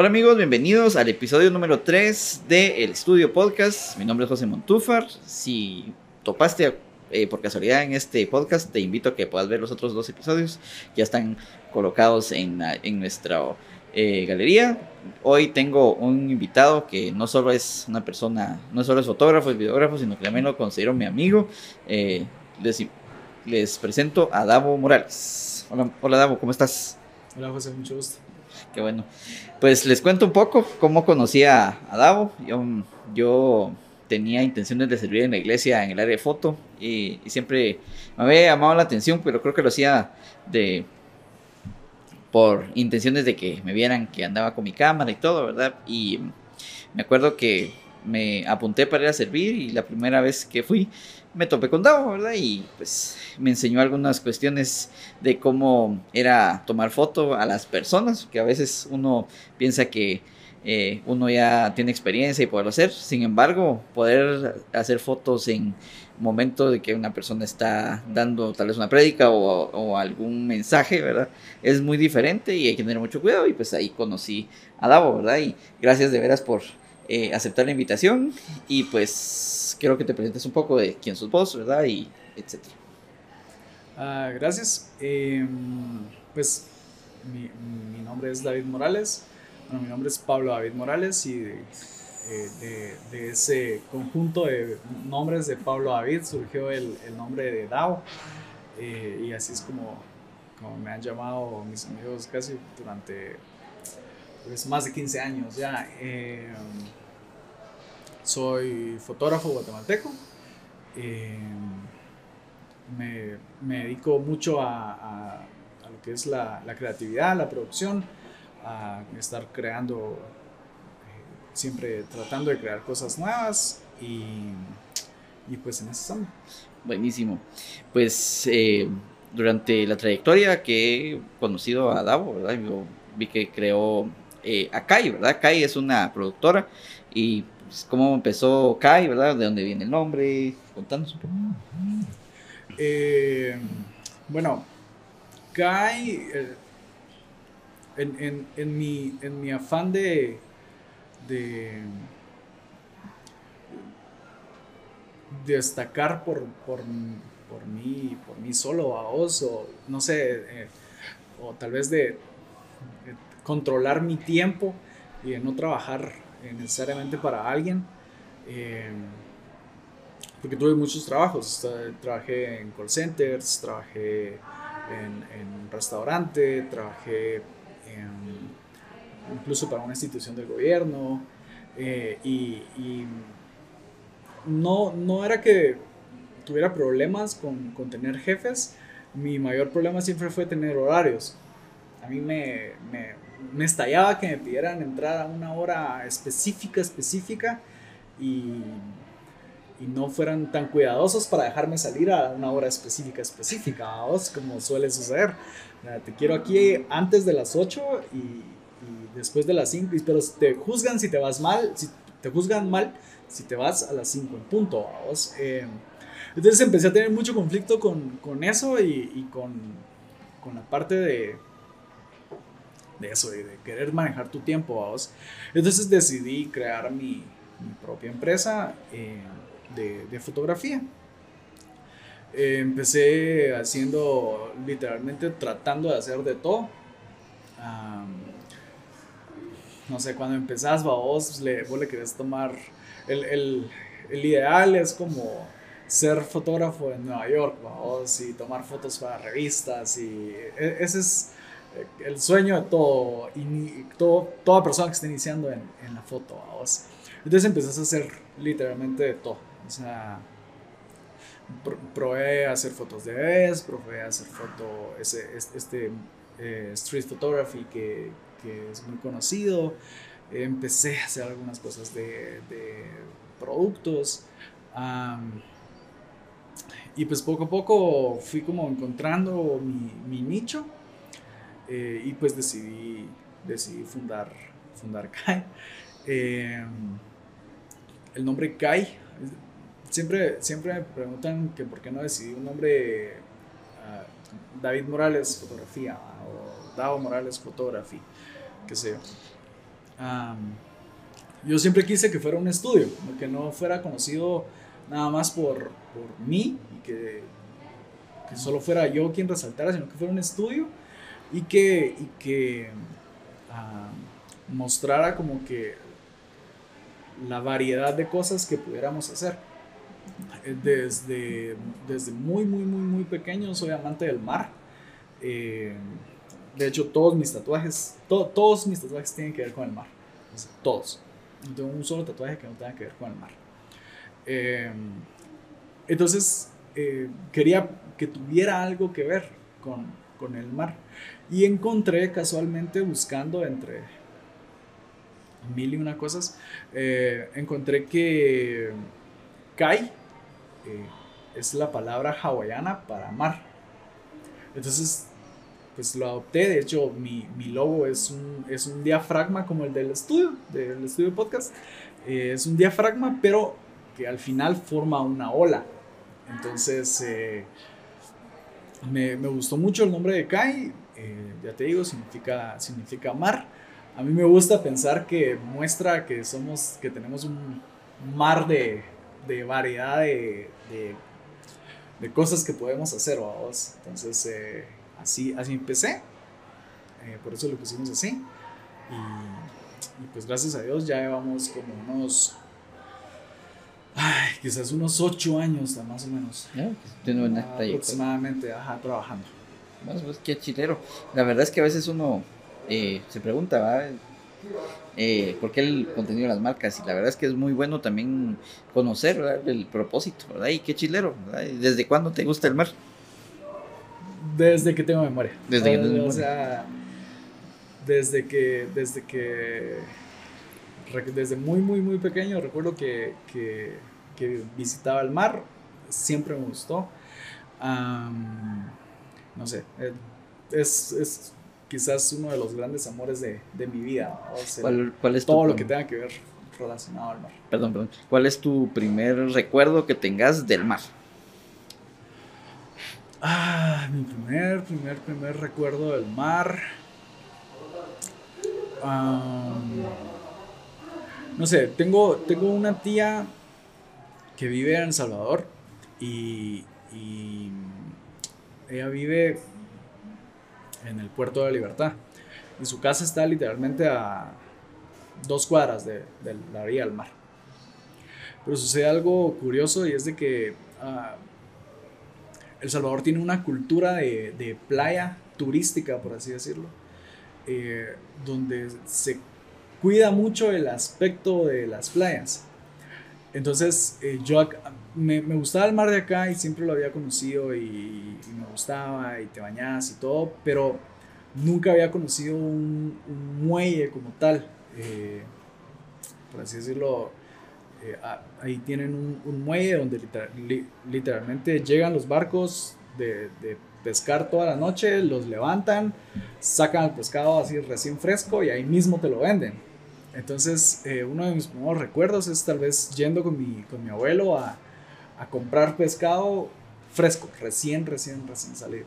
Hola amigos, bienvenidos al episodio número 3 de El Estudio Podcast. Mi nombre es José Montúfar. Si topaste eh, por casualidad en este podcast, te invito a que puedas ver los otros dos episodios. Ya están colocados en, en nuestra eh, galería. Hoy tengo un invitado que no solo es una persona, no solo es fotógrafo, es videógrafo, sino que también lo considero mi amigo. Eh, les, les presento a Davo Morales. Hola, hola Davo, ¿cómo estás? Hola José, mucho gusto. Qué bueno. Pues les cuento un poco cómo conocí a, a Davo. Yo, yo, tenía intenciones de servir en la iglesia en el área de foto y, y, siempre me había llamado la atención, pero creo que lo hacía de por intenciones de que me vieran que andaba con mi cámara y todo, ¿verdad? Y me acuerdo que me apunté para ir a servir y la primera vez que fui me topé con Davo, ¿verdad? Y pues me enseñó algunas cuestiones de cómo era tomar foto a las personas, que a veces uno piensa que eh, uno ya tiene experiencia y poderlo hacer. Sin embargo, poder hacer fotos en momento de que una persona está dando tal vez una prédica o, o, algún mensaje, ¿verdad? Es muy diferente y hay que tener mucho cuidado. Y pues ahí conocí a Davo, ¿verdad? Y gracias de veras por eh, aceptar la invitación. Y pues quiero que te presentes un poco de quién sos vos, ¿verdad? Y etcétera. Uh, gracias. Eh, pues mi, nombre es David Morales. Bueno, mi nombre es Pablo David Morales y de, eh, de, ese conjunto de nombres de Pablo David surgió el, el nombre de Dao. Eh, y así es como, como, me han llamado mis amigos casi durante pues, más de 15 años ya. Eh, soy fotógrafo guatemalteco. Me, me, dedico mucho a, a, lo que es la, la creatividad, la producción a estar creando, eh, siempre tratando de crear cosas nuevas y, y pues en eso estamos. Buenísimo. Pues eh, durante la trayectoria que he conocido a Davo, vi que creó eh, a Kai, ¿verdad? Kai es una productora y pues, cómo empezó Kai, ¿verdad? De dónde viene el nombre, contanos un poco. Eh, bueno, Kai, en, en, en, mi, en mi afán de, de destacar por, por, por, mí, por mí solo a vos, o no sé, eh, o tal vez de, controlar mi tiempo y de no trabajar necesariamente para alguien. Eh, porque tuve muchos trabajos, trabajé en call centers, trabajé en, en restaurante, trabajé incluso para una institución del gobierno. Eh, y, no, no era que tuviera problemas con, con, tener jefes, mi mayor problema siempre fue tener horarios. A mí me, me estallaba que me pidieran entrar a una hora específica, específica, y, y, no fueran tan cuidadosos para dejarme salir a una hora específica, específica, como suele suceder. Te quiero aquí antes de las 8 y, y después de las 5, pero te juzgan si te vas mal, si te juzgan mal si te vas a las 5 en punto. ¿vos? Eh, entonces empecé a tener mucho conflicto con, con eso y, y con, con, la parte de, de eso, de, de, querer manejar tu tiempo. ¿vos? Entonces decidí crear mi, mi propia empresa eh, de, de, fotografía. Empecé haciendo, literalmente tratando de hacer de todo. No sé, cuando empezás, vos le, vos le querés tomar, el, el, el, ideal es como ser fotógrafo en Nueva York, vos, y tomar fotos para revistas, y e, ese es el sueño de todo, y todo, toda persona que esté iniciando en, en la foto, vos. Entonces empezás a hacer literalmente de todo, o sea, probé a hacer fotos de bebés, probé a hacer foto, ese, este eh, street photography que, que, es muy conocido, empecé a hacer algunas cosas de, de productos. Um, y pues poco a poco fui como encontrando mi, mi nicho eh, y pues decidí, decidí fundar, fundar Kai. Eh, el nombre Kai, siempre, siempre me preguntan que por qué no decidí un nombre uh, David Morales Fotografía o Davo Morales Photography, qué sé yo. yo siempre quise que fuera un estudio, que no fuera conocido nada más por, por mí y que, que, solo fuera yo quien resaltara, sino que fuera un estudio y que, y que mostrara como que la variedad de cosas que pudiéramos hacer. Desde, desde muy, muy, muy, muy pequeño soy amante del mar. Eh, de hecho, todos mis tatuajes, todos mis tatuajes tienen que ver con el mar. Todos. No tengo un solo tatuaje que no tenga que ver con el mar. Eh, entonces, eh, quería que tuviera algo que ver con, con el mar. Y encontré casualmente buscando entre mil y una cosas, eh, encontré que Kai es la palabra hawaiana para mar. Entonces pues lo adopté. De hecho, mi, mi logo es un, es un diafragma como el del estudio, del estudio podcast. Eh, es un diafragma, pero que al final forma una ola. Entonces, eh, me, me, gustó mucho el nombre de Kai. Eh, ya te digo, significa, significa mar. A mí me gusta pensar que muestra que somos, que tenemos un mar de, de variedad de, de, cosas que podemos hacer, vamos. Entonces, Así, así empecé. Eh, por eso lo pusimos así. Y, pues gracias a Dios ya llevamos como unos. Ay, quizás unos ocho años más o menos. tiene una aproximadamente, ajá, trabajando. Pues qué chilero. La verdad es que a veces uno eh, se pregunta, ¿va? Eh, por qué el contenido de las marcas y la verdad es que es muy bueno también conocer el propósito, ¿verdad? Y qué chilero, ¿Desde cuándo te gusta el mar? Desde que tengo memoria. Desde que tengo memoria. O sea, desde que, desde que, desde muy, muy, muy pequeño recuerdo que, que, que visitaba el mar, siempre me gustó. no sé, eh, es, es, quizás uno de los grandes amores de, de mi vida. ¿Cuál, es todo lo que tenga que ver relacionado al mar. Perdón, perdón. ¿Cuál es tu primer recuerdo que tengas del mar? Ah, mi primer, primer, primer recuerdo del mar. No sé, tengo, tengo una tía que vive en El Salvador y, ella vive en el puerto de la Libertad. Y su casa está literalmente a dos cuadras de, la orilla del mar. Pero sucede algo curioso y es de que ah, el Salvador tiene una cultura de, playa turística, por así decirlo, eh, donde se cuida mucho el aspecto de las playas. Entonces, eh, yo me, gustaba el mar de acá y siempre lo había conocido y, me gustaba y te bañas y todo, pero nunca había conocido un, muelle como tal. Eh, por así decirlo, eh, ahí tienen un, muelle donde literalmente llegan los barcos de, pescar toda la noche, los levantan, sacan el pescado así recién fresco y ahí mismo te lo venden. Entonces, eh, uno de mis primeros recuerdos es tal vez yendo con mi, con mi abuelo a, a comprar pescado fresco, recién, recién, recién salido.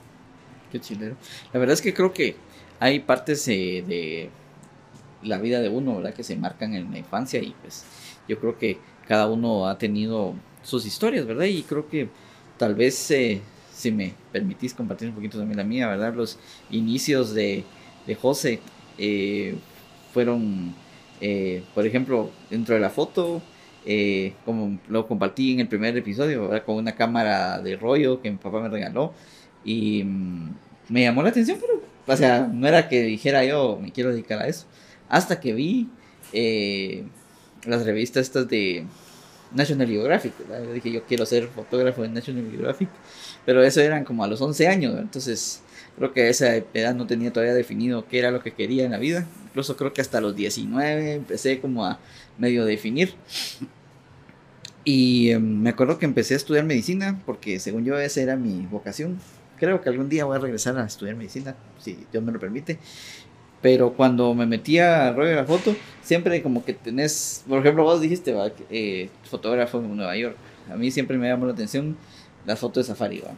Qué chilero. La verdad es que creo que hay partes eh, de la vida de uno, ¿verdad? Que se marcan en la infancia y pues yo creo que cada uno ha tenido sus historias, ¿verdad? Y creo que tal vez, eh, si me permitís compartir un poquito también la mía, ¿verdad? Los inicios de, de José fueron, eh, por ejemplo, dentro de la foto, como lo compartí en el primer episodio. Con una cámara de rollo que mi papá me regaló. Y mm, me llamó la atención, pero, o sea, no era que dijera yo me quiero dedicar a eso, hasta que vi las revistas estas de National Geographic, dije, yo quiero ser fotógrafo de National Geographic, pero eso eran como a los 11 años, entonces creo que a esa edad no tenía todavía definido qué era lo que quería en la vida, incluso creo que hasta los 19 empecé como a medio definir. Y em, me acuerdo que empecé a estudiar medicina, porque según yo esa era mi vocación. Creo que algún día voy a regresar a estudiar medicina, si Dios me lo permite. Pero cuando me metía a rollo de la foto, siempre como que tenés, por ejemplo, vos dijiste, ¿va? Eh, fotógrafo en Nueva York. A mí siempre me llamó la atención las fotos de safari, ¿va?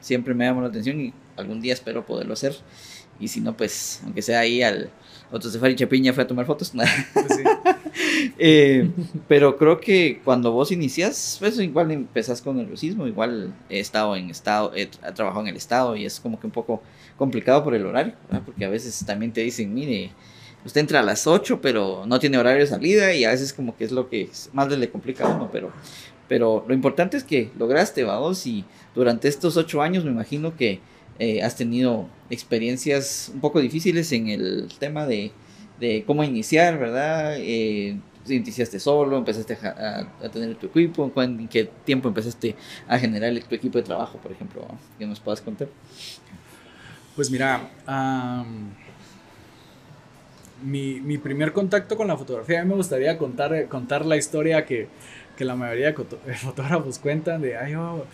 Siempre me llamó la atención y algún día espero poderlo hacer. y si no, pues, aunque sea ahí al otro Safari Chapiña fue a tomar fotos. Pues eh, pero creo que cuando vos inicias, pues igual empezás con el rusismo, igual he estado en estado, he, trabajado en el estado y es como que un poco complicado por el horario, porque a veces también te dicen, mire, usted entra a las 8, pero no tiene horario de salida y a veces como que es lo que más le complica a uno, pero, pero lo importante es que lograste, vamos, y durante estos 8 años me imagino que eh, has tenido experiencias un poco difíciles en el tema de, cómo iniciar, ¿verdad? Eh, iniciaste solo, empezaste a, tener tu equipo, ¿en qué tiempo empezaste a generar tu equipo de trabajo, por ejemplo? ¿Qué nos puedas contar? Pues mira, mi, mi, primer contacto con la fotografía, a mí me gustaría contar, contar la historia que, la mayoría de fotógrafos cuentan de, ay, yo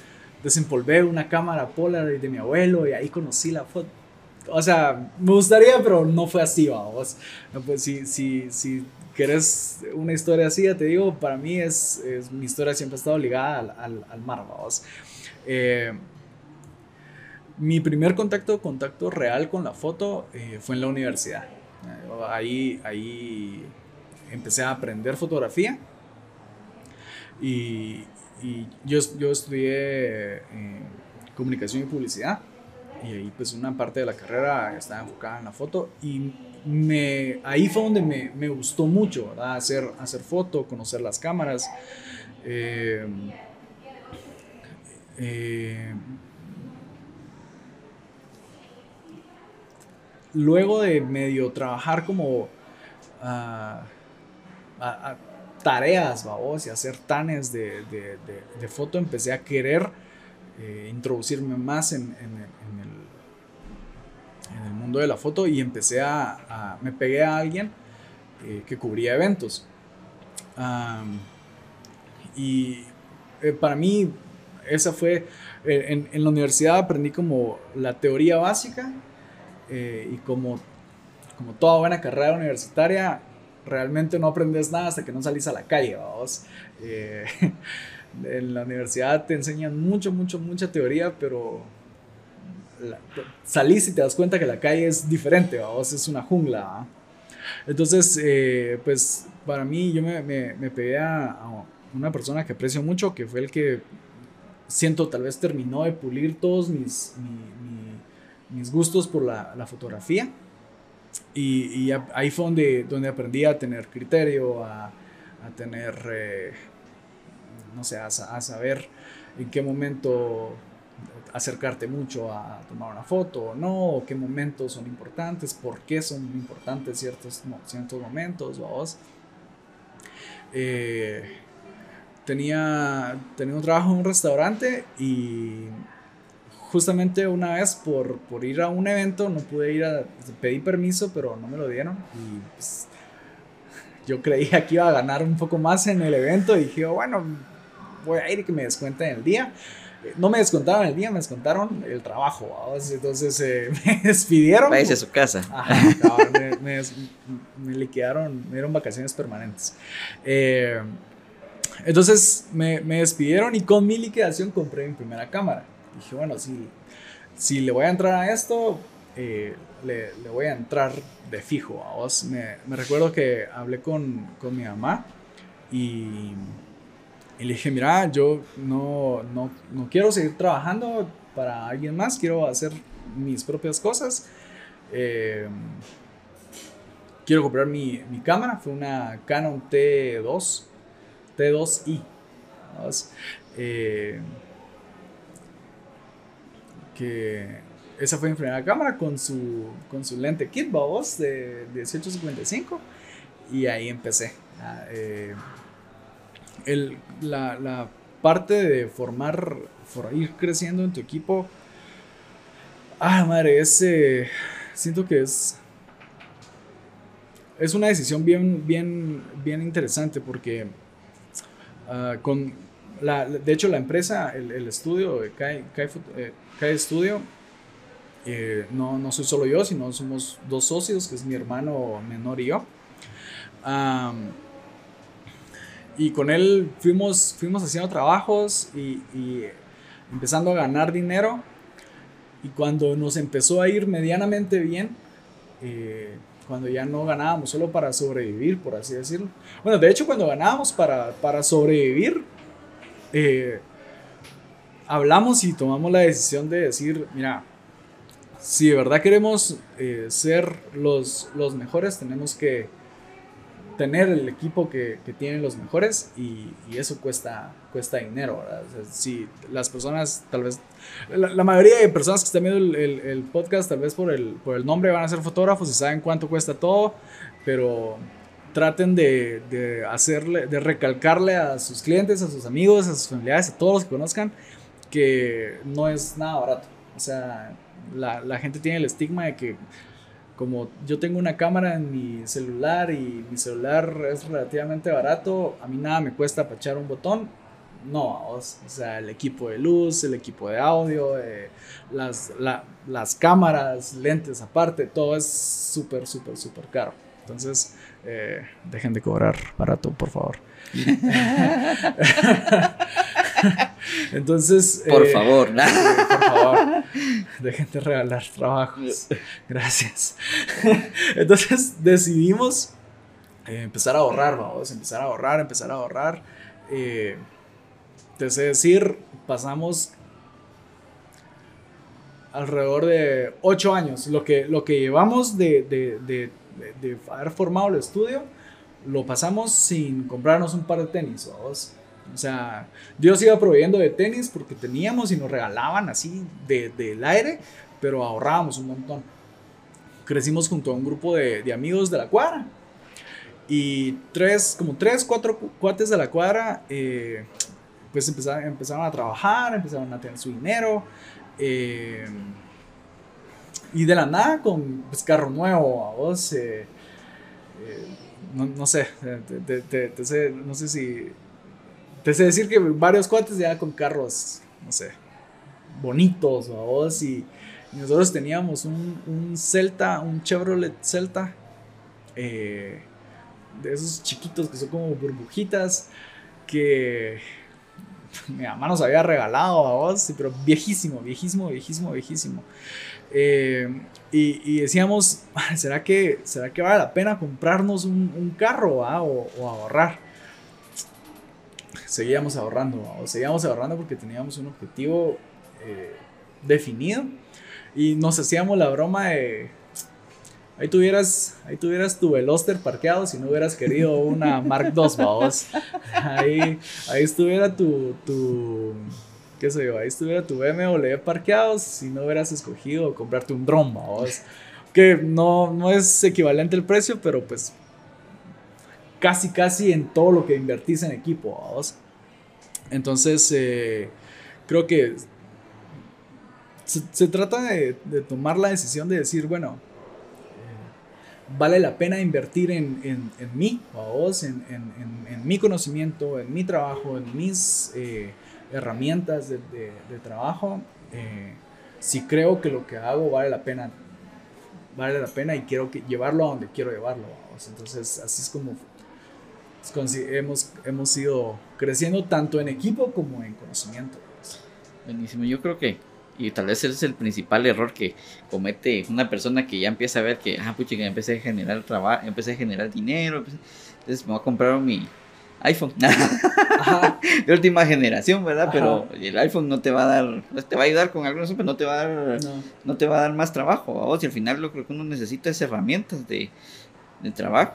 desempolvé una cámara Polaroid de mi abuelo y ahí conocí la foto. O sea, me gustaría, pero no fue así, vamos. pues, si, si, si querés una historia así, ya te digo, para mí es, es mi historia siempre ha estado ligada al, al, al mar, vamos. Eh, mi primer contacto, contacto real con la foto eh, fue en la universidad. Ahí, ahí empecé a aprender fotografía y, y yo, yo estudié eh, comunicación y publicidad y ahí pues una parte de la carrera estaba enfocada en la foto y me, ahí fue donde me, me gustó mucho, ¿verdad? Hacer, hacer foto, conocer las cámaras. Eh, eh, luego de medio trabajar como uh, tareas, vamos, y hacer tanes de, de, de, foto, empecé a querer eh, introducirme más en, en, el, en, el, mundo de la foto y empecé a, me pegué a alguien eh, que cubría eventos. y eh, para mí, esa fue, en, la universidad aprendí como la teoría básica y como, como toda buena carrera universitaria, realmente no aprendes nada hasta que no salís a la calle, vamos. Eh, en la universidad te enseñan mucho, mucho, mucha teoría, pero salís y te das cuenta que la calle es diferente, vamos, es una jungla. Entonces, eh, pues para mí yo me, me, pegué a, una persona que aprecio mucho, que fue el que siento tal vez terminó de pulir todos mis, mis gustos por la, la fotografía. Y, ahí fue donde, donde aprendí a tener criterio, a, a tener, eh, no sé, a, saber en qué momento acercarte mucho a tomar una foto o no, o qué momentos son importantes, por qué son importantes ciertos, ciertos momentos, vos. Eh, tenía, tenía un trabajo en un restaurante y justamente una vez por, por ir a un evento no pude ir a pedí permiso pero no me lo dieron y pues, yo creía que iba a ganar un poco más en el evento y dije bueno voy a ir y que me descuenten el día no me descontaron el día, me descontaron el trabajo. Entonces eh, me despidieron. Váyase a su casa. me, me, liquidaron, me dieron vacaciones permanentes. Eh, entonces me, me, despidieron y con mi liquidación compré mi primera cámara dije, bueno, si, si le voy a entrar a esto, eh, le, le, voy a entrar de fijo vos. Me, recuerdo que hablé con, con mi mamá y, le dije, mira, yo no, no, no, quiero seguir trabajando para alguien más, quiero hacer mis propias cosas. Eh, quiero comprar mi, mi, cámara, fue una Canon T2, T2i. Eh, esa fue mi primera cámara con su, con su lente kit, babos, de 1855. Y ahí empecé. Eh, el, la, la, parte de formar, for, ir creciendo en tu equipo. Ah, madre, es. Eh, siento que es. Es una decisión bien, bien, bien interesante porque uh, con de hecho la empresa, el, estudio, eh, Kai Studio, eh, no, no soy solo yo, sino somos dos socios, que es mi hermano menor y yo. y con él fuimos, fuimos haciendo trabajos y, y, empezando a ganar dinero. Y cuando nos empezó a ir medianamente bien, eh, cuando ya no ganábamos solo para sobrevivir, por así decirlo. Bueno, de hecho, cuando ganábamos para, para sobrevivir, eh, hablamos y tomamos la decisión de decir, mira, si de verdad queremos eh, ser los, los mejores, tenemos que tener el equipo que, que tienen los mejores y, y, eso cuesta, cuesta dinero, si las personas, tal vez, la, mayoría de personas que están viendo el, el, el, podcast, tal vez por el, por el nombre van a ser fotógrafos y saben cuánto cuesta todo, pero traten de, de hacerle, de recalcarle a sus clientes, a sus amigos, a sus familiares, a todos los que conozcan, que no es nada barato. O sea, la, la, gente tiene el estigma de que como yo tengo una cámara en mi celular y mi celular es relativamente barato, a mí nada me cuesta pachar un botón. No, o sea, el equipo de luz, el equipo de audio, eh, las, la, las cámaras, lentes aparte, todo es súper, súper, súper caro. Entonces, eh, dejen de cobrar barato, por favor. Entonces. Por eh, favor, por favor. Dejen de regalar trabajos. Gracias. Entonces decidimos eh, empezar a ahorrar, vamos. Empezar a ahorrar, empezar a ahorrar. Eh, te sé decir, pasamos alrededor de 8 años. Lo que, lo que llevamos de, de, de, de, haber formado el estudio, lo pasamos sin comprarnos un par de tenis, vamos. O sea, Dios iba proveyendo de tenis porque teníamos y nos regalaban así del de, aire, pero ahorrábamos un montón. Crecimos junto a un grupo de, de amigos de la cuadra. Y tres, como tres, cuatro cuates de la cuadra, eh, pues empezaron, empezaron, a trabajar, empezaron a tener su dinero. Eh, y de la nada, con pues, carro nuevo, a vos, eh, no, no, sé, te, te, te, no sé si te sé decir que varios cuates ya con carros, no sé, bonitos, vos, y, nosotros teníamos un, un, Celta, un Chevrolet Celta, eh, de esos chiquitos que son como burbujitas, que mi mamá nos había regalado a vos, pero viejísimo, viejísimo, viejísimo, viejísimo. Eh, y, decíamos, ¿será que, ¿será que vale la pena comprarnos un, carro o, ahorrar? seguíamos ahorrando, seguíamos ahorrando porque teníamos un objetivo eh, definido y nos hacíamos la broma de ahí tuvieras ahí tuvieras tu Veloster parqueado si no hubieras querido una Mark II vamos ahí ahí estuviera tu tu qué sé yo ahí estuviera tu BMW parqueado si no hubieras escogido comprarte un dron vamos que no no es equivalente el precio pero pues casi casi en todo lo que invertís en equipo vamos entonces, eh, creo que se, trata de, tomar la decisión de decir, bueno, vale la pena invertir en, en, en mí, vos, en, en, mi conocimiento, en mi trabajo, en mis eh, herramientas de, de, trabajo. si creo que lo que hago vale la pena, vale la pena y quiero llevarlo a donde quiero llevarlo. Entonces, así es como hemos, hemos ido creciendo tanto en equipo como en conocimiento. Buenísimo, yo creo que, y tal vez ese es el principal error que comete una persona que ya empieza a ver que, ah, pucha, que empecé a generar trabajo, empecé a generar dinero, entonces me voy a comprar mi iPhone de última generación, ¿verdad? Pero el iPhone no te va a dar, pues, te va a ayudar con algunos, pero no te va a dar, no. te va a dar más trabajo, a vos, y al final lo que uno necesita es herramientas de, de trabajo.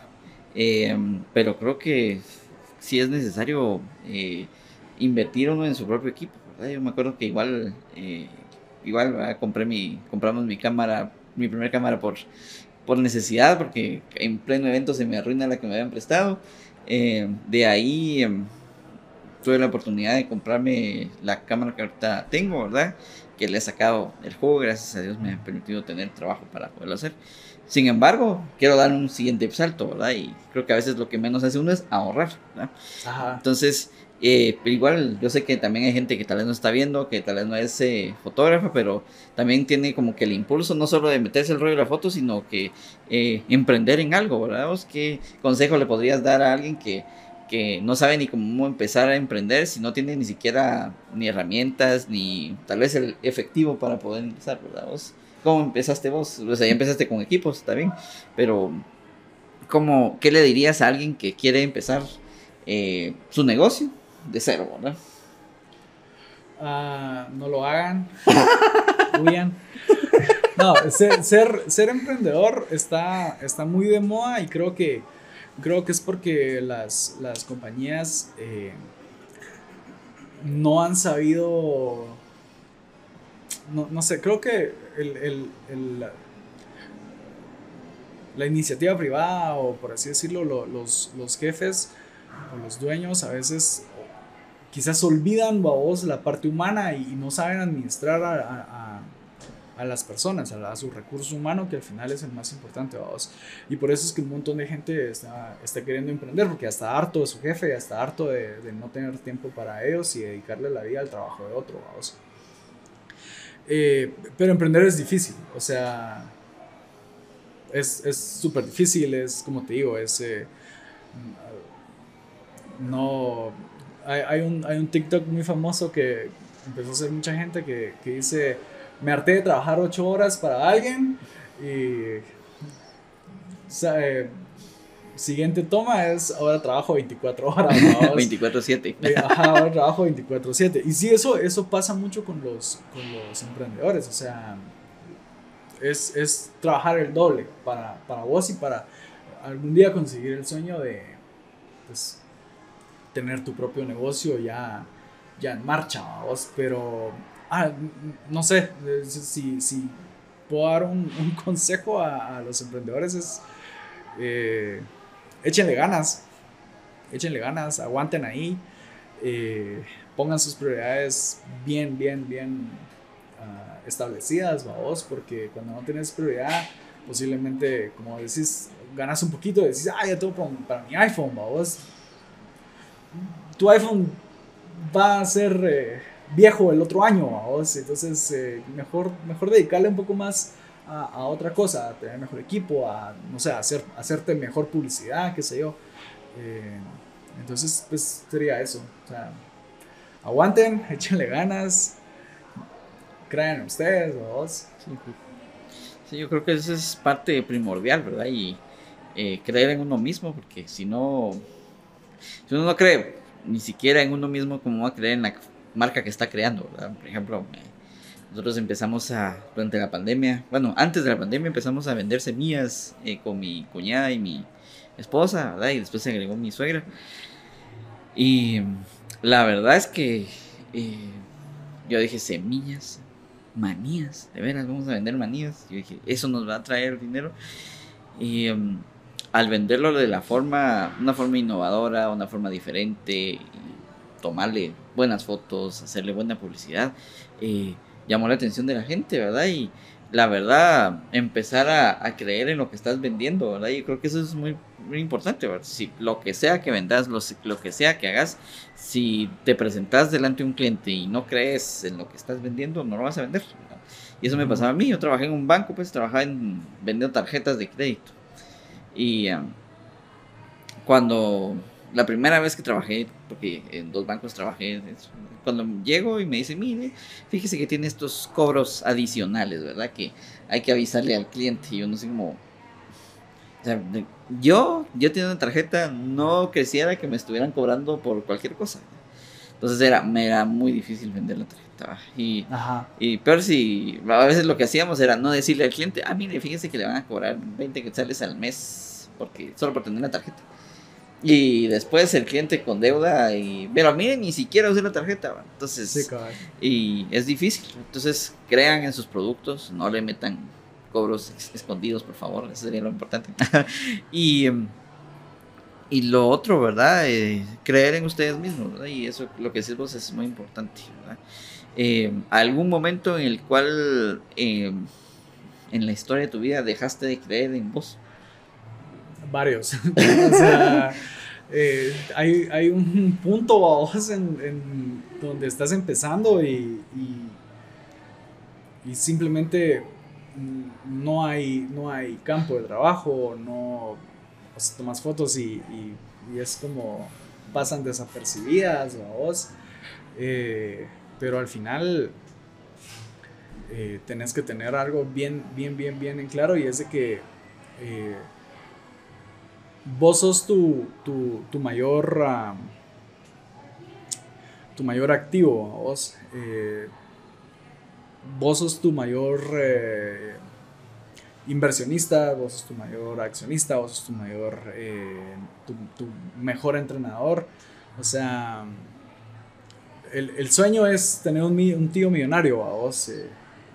Eh, pero creo que sí es necesario eh, invertir uno en su propio equipo. Yo me acuerdo que igual, eh, igual compré mi, compramos mi cámara, mi primera cámara por, por necesidad, porque en pleno evento se me arruina la que me habían prestado. de ahí em, tuve la oportunidad de comprarme la cámara que ahorita tengo, ¿verdad? Que le he sacado el juego, gracias a Dios me ha permitido tener trabajo para poderlo hacer. Sin embargo, quiero dar un siguiente salto, ¿verdad? Y creo que a veces lo que menos hace uno es ahorrar, ¿verdad? Ajá. Entonces, eh, pero igual yo sé que también hay gente que tal vez no está viendo, que tal vez no es eh, fotógrafa, pero también tiene como que el impulso no solo de meterse el rollo de la foto, sino que eh, emprender en algo, ¿verdad? ¿Qué consejo le podrías dar a alguien que que no sabe ni cómo empezar a emprender si no tiene ni siquiera ni herramientas ni tal vez el efectivo para poder empezar, ¿verdad? ¿Vos, ¿Cómo empezaste vos? O sea, ya empezaste con equipos, está bien, pero ¿cómo, ¿qué le dirías a alguien que quiere empezar eh, su negocio de cero, ¿verdad? Ah, no lo hagan. Huyan. No, ser, ser, emprendedor está, está muy de moda y creo que, creo que es porque las, las compañías eh, no han sabido, no, no sé, creo que el, el, el, la iniciativa privada o por así decirlo, los, los jefes o los dueños a veces quizás olvidan vos la parte humana y, no saben administrar a, a, las personas, a, su recurso humano, que al final es el más importante vos. Y por eso es que un montón de gente está, queriendo emprender, porque hasta harto de su jefe, hasta harto de, no tener tiempo para ellos y dedicarle la vida al trabajo de otro vos. Eh, pero emprender es difícil, o sea, es súper difícil, es como te digo, es... Eh, no hay, un, hay un TikTok muy famoso que empezó a hacer mucha gente que, que dice, me harté de trabajar ocho horas para alguien y... Eh, siguiente toma es ahora trabajo 24 horas. 24/7. Ajá, ahora trabajo 24/7. Y sí, eso, eso pasa mucho con los, con los emprendedores. O sea, es, es trabajar el doble para, para, vos y para algún día conseguir el sueño de pues, tener tu propio negocio ya, ya en marcha, vos, pero, ah, no sé, si, si puedo dar un, consejo a, los emprendedores es, eh, échenle ganas, échenle ganas, aguanten ahí, eh, pongan sus prioridades bien, bien, bien uh, establecidas, vos, porque cuando no tienes prioridad, posiblemente, como decís, ganas un poquito, decís, ah, ya tengo para, para mi iPhone, vos, tu iPhone va a ser eh, viejo el otro año, entonces eh, mejor, mejor dedicarle un poco más a, otra cosa, a tener mejor equipo, a, no sé, hacer, hacerte mejor publicidad, qué sé yo. Eh, entonces, pues sería eso. Aguanten, échenle ganas, crean ustedes. Sí, yo creo que eso es parte primordial, ¿verdad? Y creer en uno mismo, porque si no, si uno no cree ni siquiera en uno mismo, como va a creer en la marca que está creando? Por ejemplo, nosotros empezamos a, durante la pandemia, bueno, antes de la pandemia empezamos a vender semillas eh, con mi cuñada y mi esposa, ¿verdad? Y después se agregó mi suegra. Y la verdad es que eh, yo dije, semillas, manías, de veras, vamos a vender manías. Yo dije, eso nos va a traer dinero. Y em, al venderlo de la forma, una forma innovadora, una forma diferente, tomarle buenas fotos, hacerle buena publicidad, eh, llamó la atención de la gente, ¿verdad? Y la verdad, empezar a, creer en lo que estás vendiendo, ¿verdad? Y creo que eso es muy, muy importante, ¿verdad? Si lo que sea que vendas, lo, lo que sea que hagas, si te presentas delante de un cliente y no crees en lo que estás vendiendo, no lo vas a vender. Y eso me pasaba a mí, yo trabajé en un banco, pues trabajaba en vendiendo tarjetas de crédito. Y um, cuando la primera vez que trabajé, porque en dos bancos trabajé, cuando llego y me dice, mire, fíjese que tiene estos cobros adicionales, ¿verdad? Que hay que avisarle al cliente. Y yo no sé cómo... O sea, yo, yo tenía una tarjeta, no quisiera que me estuvieran cobrando por cualquier cosa. Entonces era, me era muy difícil vender la tarjeta. Y, y peor si a veces lo que hacíamos era no decirle al cliente, ah, mire, fíjese que le van a cobrar 20 quetzales al mes porque solo por tener la tarjeta. Y después el cliente con deuda y pero miren ni siquiera usé la tarjeta, entonces y es difícil. Entonces crean en sus productos, no le metan cobros escondidos, por favor, eso sería lo importante. y em, y lo otro, ¿verdad? Eh, creer en ustedes mismos, ¿verdad? Y eso, lo que decís vos es muy importante, ¿verdad? Em, algún momento en el cual em, en la historia de tu vida dejaste de creer en vos varios. o sea, eh, hay, hay, un punto vos en, en, donde estás empezando y, y, simplemente no hay, no hay campo de trabajo, no tomas fotos y, y, es como pasan desapercibidas, vos. Eh, pero al final eh, tenés que tener algo bien, bien, bien, bien en claro y es de que eh, vos sos tu, tu, mayor tu mayor activo, vos, vos sos tu mayor inversionista, vos sos tu mayor accionista, vos sos tu mayor, tu, mejor entrenador, o sea, el, sueño es tener un, tío millonario, vos,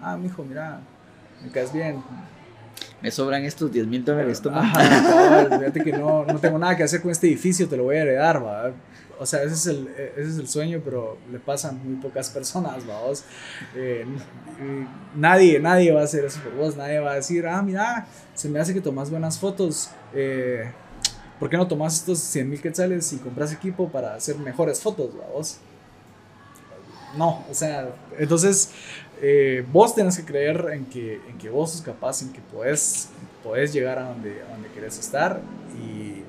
ah, mijo, mira, me caes bien. Me sobran estos 10 mil dólares, toma. fíjate que no, no, tengo nada que hacer con este edificio, te lo voy a heredar, va. O sea, ese es el, ese es el sueño, pero le pasan muy pocas personas, vos. Eh, nadie, nadie va a hacer eso por vos, nadie va a decir, ah, mira, se me hace que tomas buenas fotos. Eh, ¿Por qué no tomas estos 100 mil quetzales y compras equipo para hacer mejores fotos, vos? No, o sea, entonces eh, vos tenés que creer en que, en que vos sos capaz, en que podés, podés llegar a donde, a donde querés estar y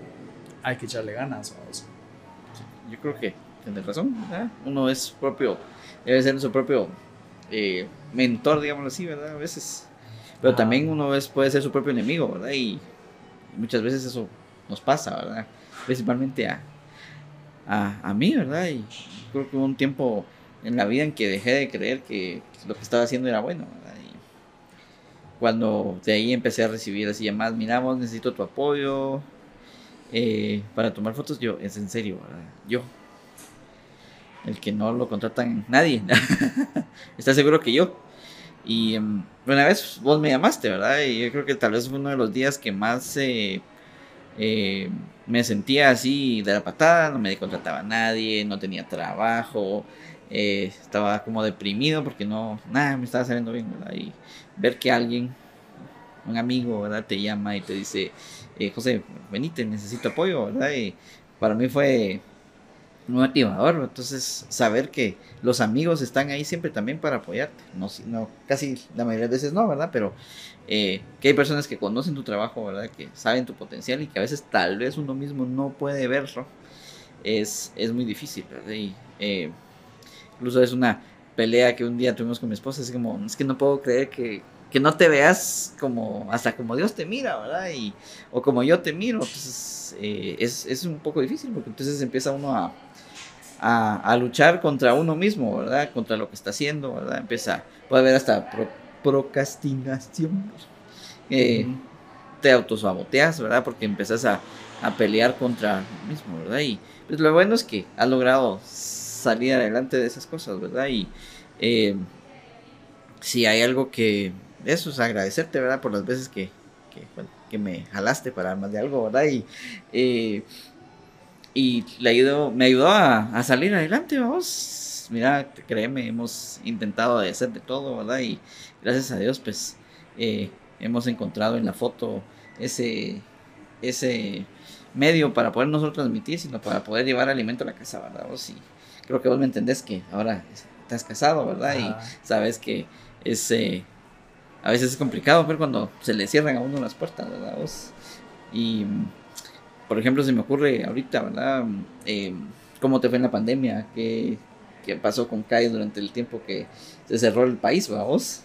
hay que echarle ganas. Yo creo que tienes razón, uno es propio, debe ser su propio eh, mentor, digámoslo así, ¿verdad? A veces. Pero también uno es, puede ser su propio enemigo, ¿verdad? Y, muchas veces eso nos pasa, ¿verdad? Principalmente a, a, a mí, ¿verdad? Y creo que hubo un tiempo en la vida en que dejé de creer que lo que estaba haciendo era bueno. cuando de ahí empecé a recibir así llamadas, miramos, necesito tu apoyo eh, para tomar fotos, yo, es en serio, yo. El que no lo contratan nadie. Está seguro que yo. Y em, una vez vos me llamaste, ¿verdad? Y yo creo que tal vez fue uno de los días que más eh, eh, me sentía así de la patada, no me contrataba nadie, no tenía trabajo, eh, estaba como deprimido porque no, nada me estaba saliendo bien, ¿verdad? Y ver que alguien, un amigo, ¿verdad? Te llama y te dice, eh, José, venite, necesito apoyo, ¿verdad? Y para mí fue muy motivador, entonces saber que los amigos están ahí siempre también para apoyarte, no, no casi la mayoría de veces no, ¿verdad? Pero eh, que hay personas que conocen tu trabajo, ¿verdad? Que saben tu potencial y que a veces tal vez uno mismo no puede verlo, es, es muy difícil. Y, Incluso es una pelea que un día tuvimos con mi esposa. Es como, es que no puedo creer que, que no te veas como, hasta como Dios te mira, ¿verdad? Y, o como yo te miro. Entonces, eh, es, es, un poco difícil porque entonces empieza uno a, a, a, luchar contra uno mismo, ¿verdad? Contra lo que está haciendo, ¿verdad? Empieza, puede haber hasta procrastinación. Eh, te autosaboteas, ¿verdad? Porque empiezas a, a pelear contra lo mismo, ¿verdad? Y pues lo bueno es que has logrado salir adelante de esas cosas, ¿verdad? Y eh, si hay algo que, eso es agradecerte, ¿verdad? Por las veces que, que, me jalaste para más de algo, ¿verdad? Y, eh, y le ayudó, me ayudó a, salir adelante, vamos. Mira, créeme, hemos intentado hacer de todo, ¿verdad? Y gracias a Dios, pues, eh, hemos encontrado en la foto ese, ese medio para poder nosotros transmitir, sino para poder llevar alimento a la casa, ¿verdad? Vos? Y, creo que vos me entendés que ahora estás casado, ¿verdad? Y sabes que es, eh, a veces es complicado ver cuando se le cierran a uno las puertas, ¿verdad? Vos? Y, por ejemplo, se me ocurre ahorita, ¿verdad? Eh, ¿Cómo te fue en la pandemia? ¿Qué, qué pasó con CAI durante el tiempo que se cerró el país, ¿verdad? ¿Vos?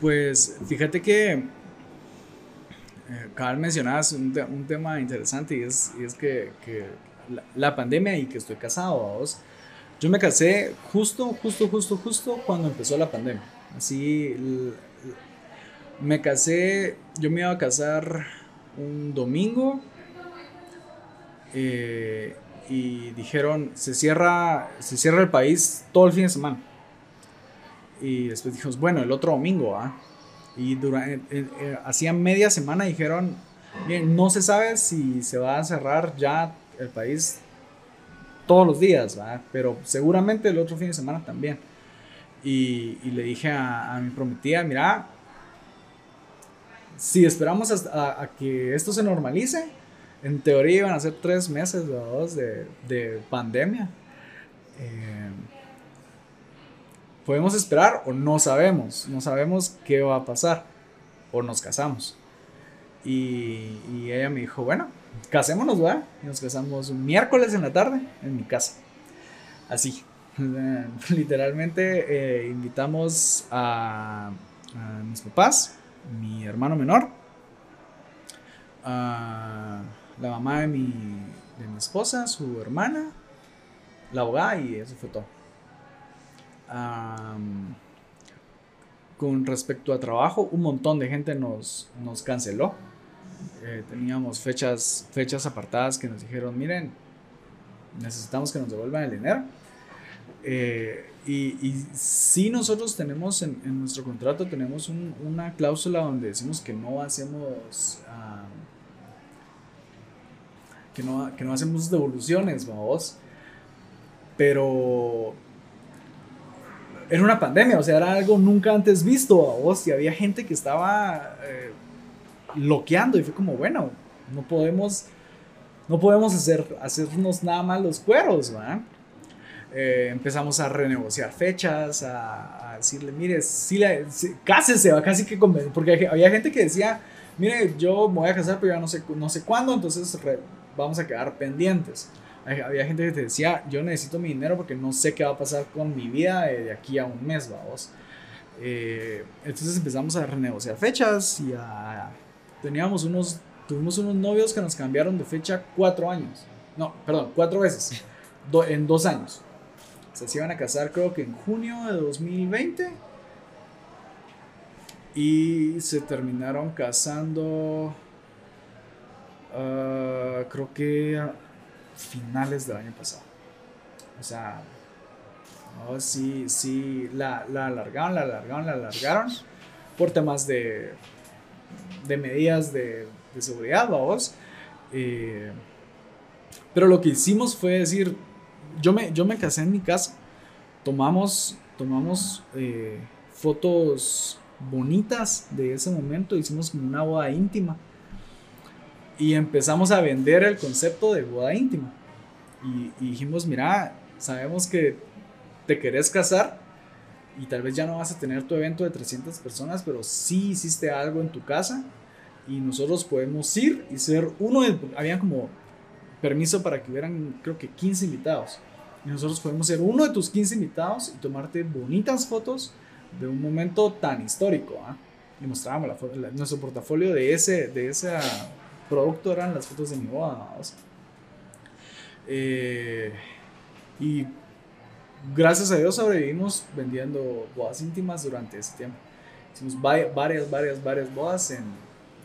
Pues fíjate que eh, Carl mencionabas un, un, tema interesante y es, y es que, que la, pandemia y que estoy casado, vos. Yo me casé justo, justo, justo, justo cuando empezó la pandemia. Así, me casé, yo me iba a casar un domingo eh, y dijeron, se cierra, se cierra el país todo el fin de semana. Y después dijimos, bueno, el otro domingo, ¿ah? Y durante, eh, hacía media semana dijeron, bien, no se sabe si se va a cerrar ya el país todos los días, pero seguramente el otro fin de semana también. Y, le dije a, mi prometida, mira, si esperamos a, que esto se normalice, en teoría iban a ser tres meses o dos de, pandemia. Eh, podemos esperar o no sabemos, no sabemos qué va a pasar, o nos casamos. Y, y ella me dijo, bueno, casémonos, ¿verdad? Y nos casamos un miércoles en la tarde en mi casa. Así. Literalmente eh, invitamos a, a, mis papás, mi hermano menor, la mamá de mi, de mi esposa, su hermana, la abogada y eso fue todo. con respecto a trabajo, un montón de gente nos, nos canceló. Eh, teníamos fechas, fechas apartadas que nos dijeron, miren, necesitamos que nos devuelvan el dinero. Eh, y, y sí nosotros tenemos en, en nuestro contrato, tenemos un, una cláusula donde decimos que no hacemos... que, no, que no hacemos devoluciones, vamos. Pero era una pandemia, o sea, era algo nunca antes visto, vos, y había gente que estaba eh, loqueando y fue como, bueno, no podemos, no podemos hacer, hacernos nada más los cueros, ¿verdad? Eh, empezamos a renegociar fechas, a, decirle, mire, sí, la, cásese, va casi que porque había gente que decía, mire, yo me voy a casar, pero ya no sé, no sé cuándo, entonces vamos a quedar pendientes. Había gente que te decía, yo necesito mi dinero porque no sé qué va a pasar con mi vida de aquí a un mes, vamos. Eh, entonces empezamos a renegociar fechas y a, teníamos unos, tuvimos unos novios que nos cambiaron de fecha cuatro años. No, perdón, cuatro veces, en dos años. se iban a casar creo que en junio de 2020 y se terminaron casando, uh, creo que finales del año pasado. O sea, sí, sí, la, la alargaron, la alargaron, la alargaron por temas de, de medidas de, seguridad, vamos. Pero lo que hicimos fue decir, yo me, yo me casé en mi casa, tomamos, tomamos eh, fotos bonitas de ese momento, hicimos como una boda íntima y empezamos a vender el concepto de boda íntima. Y, dijimos, mira, sabemos que te querés casar y tal vez ya no vas a tener tu evento de 300 personas, pero sí hiciste algo en tu casa y nosotros podemos ir y ser uno de... Había como permiso para que hubieran, creo que 15 invitados. Y nosotros podemos ser uno de tus 15 invitados y tomarte bonitas fotos de un momento tan histórico. ¿ah? Y mostrábamos la, nuestro portafolio de, ese, de esa producto eran las fotos de mi boda. Eh, y gracias a Dios sobrevivimos vendiendo bodas íntimas durante ese tiempo. Hicimos varias, varias, varias bodas en,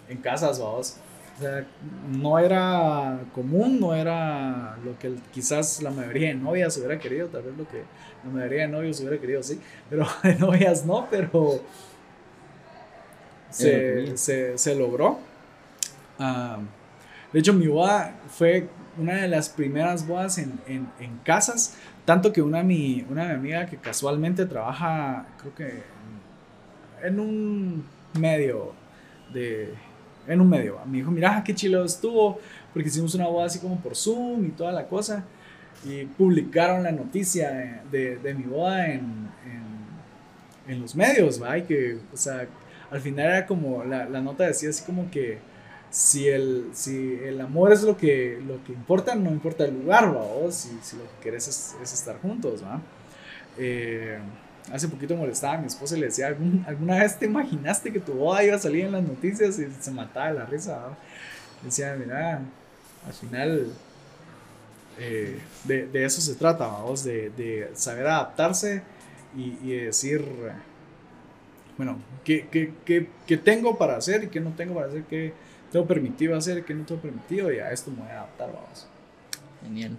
en casas, bodas. O sea, no era común, no era lo que quizás la mayoría de novias hubiera querido, tal vez lo que la mayoría de novios hubiera querido, sí, pero de novias no, pero se, se, se logró. Ah, de hecho, mi boda fue una de las primeras bodas en, en, en casas, tanto que una mi, una mi amiga que casualmente trabaja, creo que en un medio de... En un medio, me dijo, mira, qué chilo estuvo, porque hicimos una boda así como por Zoom y toda la cosa, y publicaron la noticia de, de mi boda en, en, en, los medios, ¿va? Y que, o sea, al final era como, la, la nota decía así como que si el, si el amor es lo que, lo que importa, no importa el lugar. Si, lo que querés es, es estar juntos, ¿va? Eh, hace poquito molestaba a mi esposa y le decía, ¿alguna vez te imaginaste que tu boda iba a salir en las noticias y se mataba la risa? ¿va? Decía, mira, al final eh, de, de, eso se trata, vamos, de, de saber adaptarse y, y decir, bueno, ¿qué, qué, qué, ¿qué, tengo para hacer y qué no tengo para hacer? ¿Qué, tengo permitido hacer, que no tengo permitido y a esto me voy a adaptar, vamos. Genial.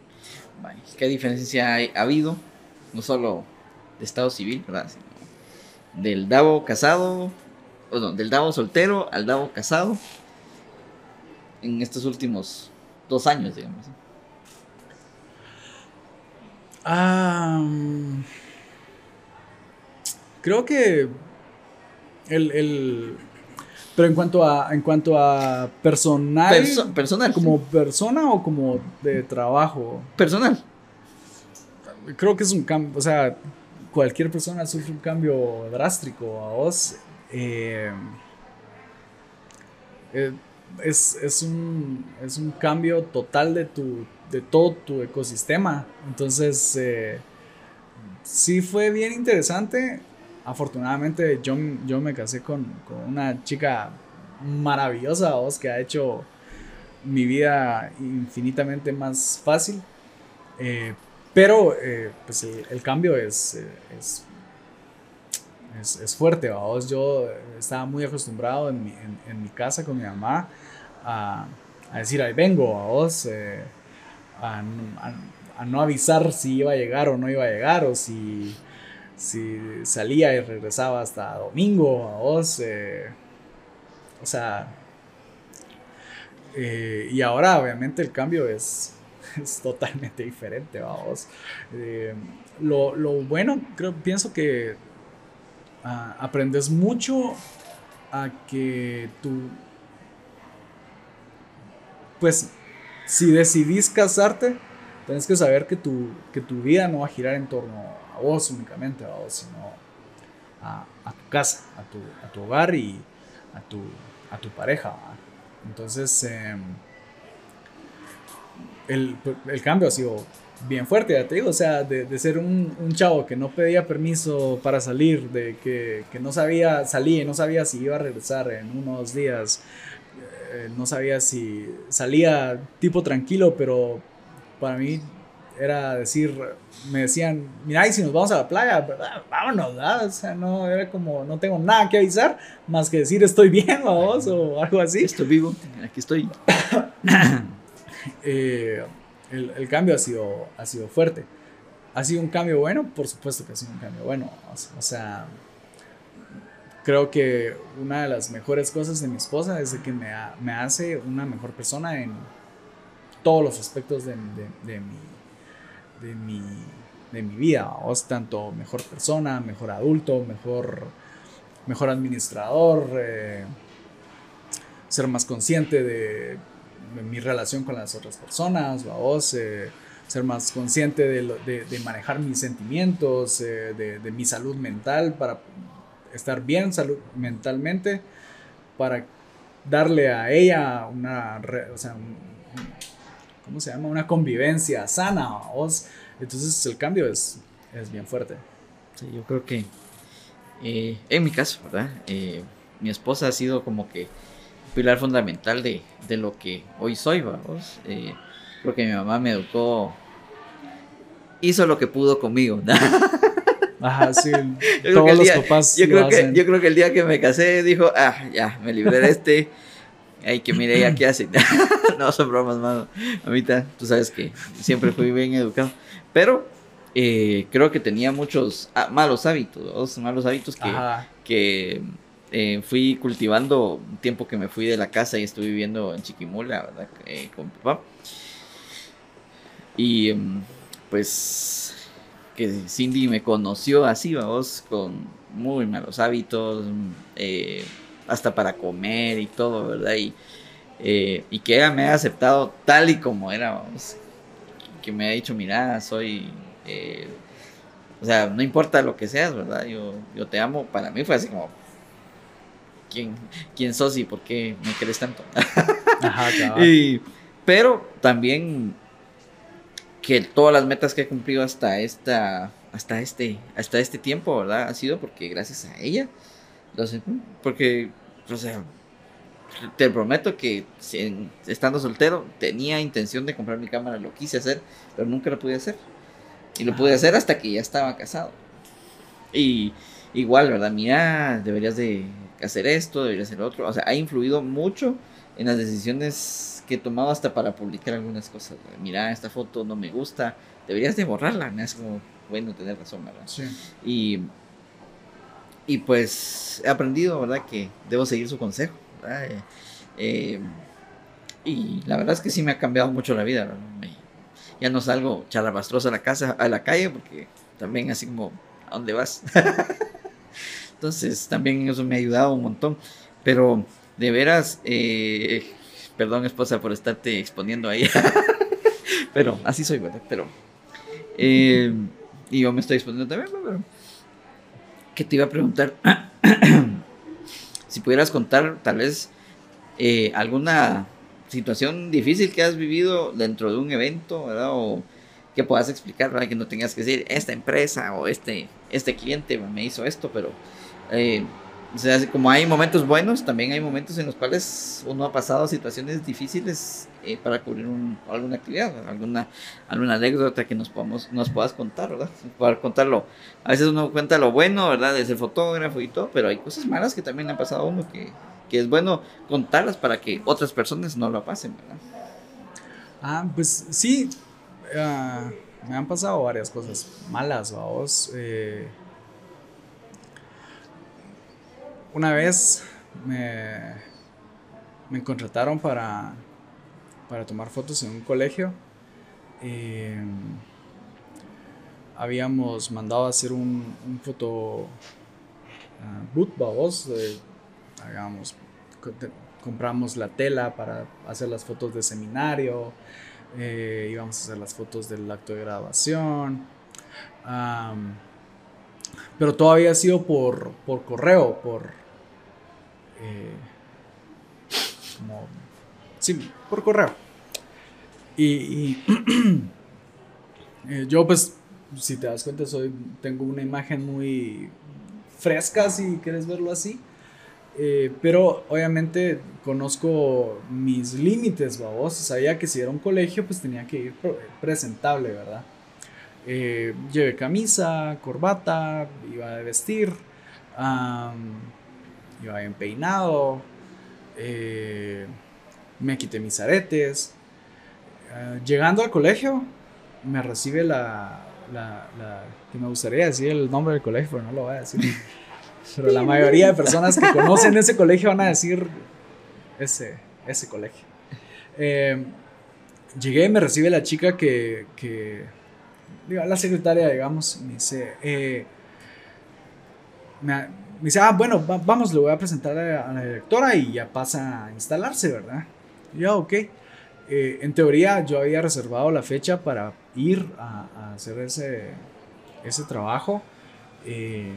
¿Qué diferencia ha habido? No solo de estado civil, ¿verdad? del Davo casado, o no, del Davo soltero al Davo casado en estos últimos dos años, digamos. creo que el, el, pero en cuanto a, en cuanto a personal. personal. ¿Como persona o como de trabajo? Personal. Creo que es un cambio. O sea, cualquier persona sufre un cambio drástico a vos. Eh, eh, es, es, un, es un cambio total de, tu, de todo tu ecosistema. Entonces, eh, sí fue bien interesante. Afortunadamente, yo, yo me casé con, con una chica maravillosa, vos, que ha hecho mi vida infinitamente más fácil. Eh, pero eh, pues el, cambio es, es, es, fuerte, vamos. Yo estaba muy acostumbrado en mi, en, mi casa con mi mamá a, a, decir, ahí vengo, a vos, eh, a, a, no avisar si iba a llegar o no iba a llegar, o si, si salía y regresaba hasta domingo, a vos. o sea, y ahora obviamente el cambio es, es totalmente diferente, vamos. Eh, lo, lo, bueno, creo, pienso que ah, aprendes mucho a que tú, pues, si decidís casarte, tienes que saber que tu, que tu vida no va a girar en torno a vos únicamente, a vos, sino a, tu casa, a tu, a tu hogar y a tu, a tu pareja. Entonces, eh, el, el, cambio ha sido bien fuerte, ya te digo, o sea, de, de ser un, un, chavo que no pedía permiso para salir, de que, que no sabía, salía y no sabía si iba a regresar en unos días, eh, no sabía si salía tipo tranquilo, pero para mí era decir, me decían, mira, y si nos vamos a la playa, ¿verdad? vámonos, ¿verdad? O sea, no, era como, no tengo nada que avisar, más que decir estoy bien, vamos, o algo así. Estoy vivo, aquí estoy. Eh, el, el, cambio ha sido, ha sido fuerte. ¿Ha sido un cambio bueno? Por supuesto que ha sido un cambio bueno. O, sea, creo que una de las mejores cosas de mi esposa es que me, me hace una mejor persona en todos los aspectos de, de, de mi, de, mi, de mi vida. O tanto mejor persona, mejor adulto, mejor, mejor administrador, eh, ser más consciente de mi relación con las otras personas, vos, eh, ser más consciente de, de, manejar mis sentimientos, eh, de, mi salud mental, para estar bien salud, mentalmente, para darle a ella una, ¿cómo se llama? Una convivencia sana, vos. Entonces el cambio es, es bien fuerte. Sí, yo creo que eh, en mi caso, ¿verdad? mi esposa ha sido como que pilar fundamental de, de lo que hoy soy, vamos. Eh, porque mi mamá me educó, hizo lo que pudo conmigo. Ajá, sí, todos los papás. Yo creo, que, yo creo que el día que me casé dijo, ah, ya, me libré de este. Ay, que mire ella qué hace. no, son bromas, mano. Mamita, tú sabes que siempre fui bien educado. Pero eh, creo que tenía muchos ah, malos hábitos, malos hábitos que, que eh, fui cultivando un tiempo que me fui de la casa y estuve viviendo en Chiquimula, ¿verdad? Eh, con papá. Y em, pues que Cindy me conoció así, vamos, con muy malos hábitos, eh, hasta para comer y todo, ¿verdad? Y, y que ella me ha aceptado tal y como era, vamos. Que me ha dicho, mira, soy... o sea, no importa lo que seas, ¿verdad? Yo, yo te amo. Para mí fue así como, quién, quién sos y por qué me querés tanto. pero también que todas las metas que he cumplido hasta esta hasta este hasta este tiempo, ¿verdad? Ha sido porque gracias a ella. Entonces, porque o sea, te prometo que estando soltero tenía intención de comprar mi cámara, lo quise hacer, pero nunca lo pude hacer. Y lo pude hacer hasta que ya estaba casado. Y igual, ¿verdad? Mira, deberías de hacer esto, debería hacer otro. O sea, ha influido mucho en las decisiones que he tomado hasta para publicar algunas cosas. Mira, esta foto no me gusta, deberías de borrarla. Me hace como, bueno, tener razón, ¿verdad? Sí. Y, y pues he aprendido, ¿verdad? Que debo seguir su consejo. Eh, eh, y la verdad es que sí me ha cambiado mucho la vida. ya no salgo charabastroso a la casa, a la calle, porque también así como, ¿a dónde vas? Entonces también eso me ha ayudado un montón. Pero de veras, eh, perdón esposa por estarte exponiendo ahí. pero así soy, ¿verdad? Pero... Eh, y yo me estoy exponiendo también, pero... ¿Qué te iba a preguntar? si pudieras contar tal vez eh, alguna situación difícil que has vivido dentro de un evento, ¿verdad? O que puedas explicar, ¿verdad? Que no tengas que decir, esta empresa o este, este cliente me hizo esto, pero... Eh, o sea, como hay momentos buenos, también hay momentos en los cuales uno ha pasado situaciones difíciles eh, para cubrir alguna actividad, alguna, alguna anécdota que nos, podamos, nos puedas contar, ¿verdad? Para contarlo. A veces uno cuenta lo bueno, ¿verdad? De ser fotógrafo y todo, pero hay cosas malas que también han pasado a uno que, que es bueno contarlas para que otras personas no lo pasen, ¿verdad? Ah, pues sí, ah, me han pasado varias cosas malas, vos. Eh, una vez me, me contrataron para, para tomar fotos en un colegio. habíamos mandado a hacer un, un foto uh, vamos, compramos la tela para hacer las fotos de seminario, eh, íbamos a hacer las fotos del acto de graduación. pero todo había sido por, por correo, por eh, como, sí, por correo. Y, eh, yo pues, si te das cuenta, soy, tengo una imagen muy fresca, si quieres verlo así. Eh, pero obviamente conozco mis límites, babos. Sabía que si era un colegio, pues tenía que ir presentable, ¿verdad? llevé camisa, corbata, iba a vestir iba bien peinado, eh, me quité mis aretes. Eh, llegando al colegio, me recibe la, la, que me gustaría decir el nombre del colegio, pero no lo voy a decir. Pero la mayoría de personas que conocen ese colegio van a decir ese, ese colegio. Eh, llegué me recibe la chica que, que la secretaria, digamos, me dice, me, me dice, ah, bueno, vamos, le voy a presentar a, la directora y ya pasa a instalarse, ¿verdad? Y yo, ok. Eh, en teoría yo había reservado la fecha para ir a, hacer ese, ese trabajo. Eh,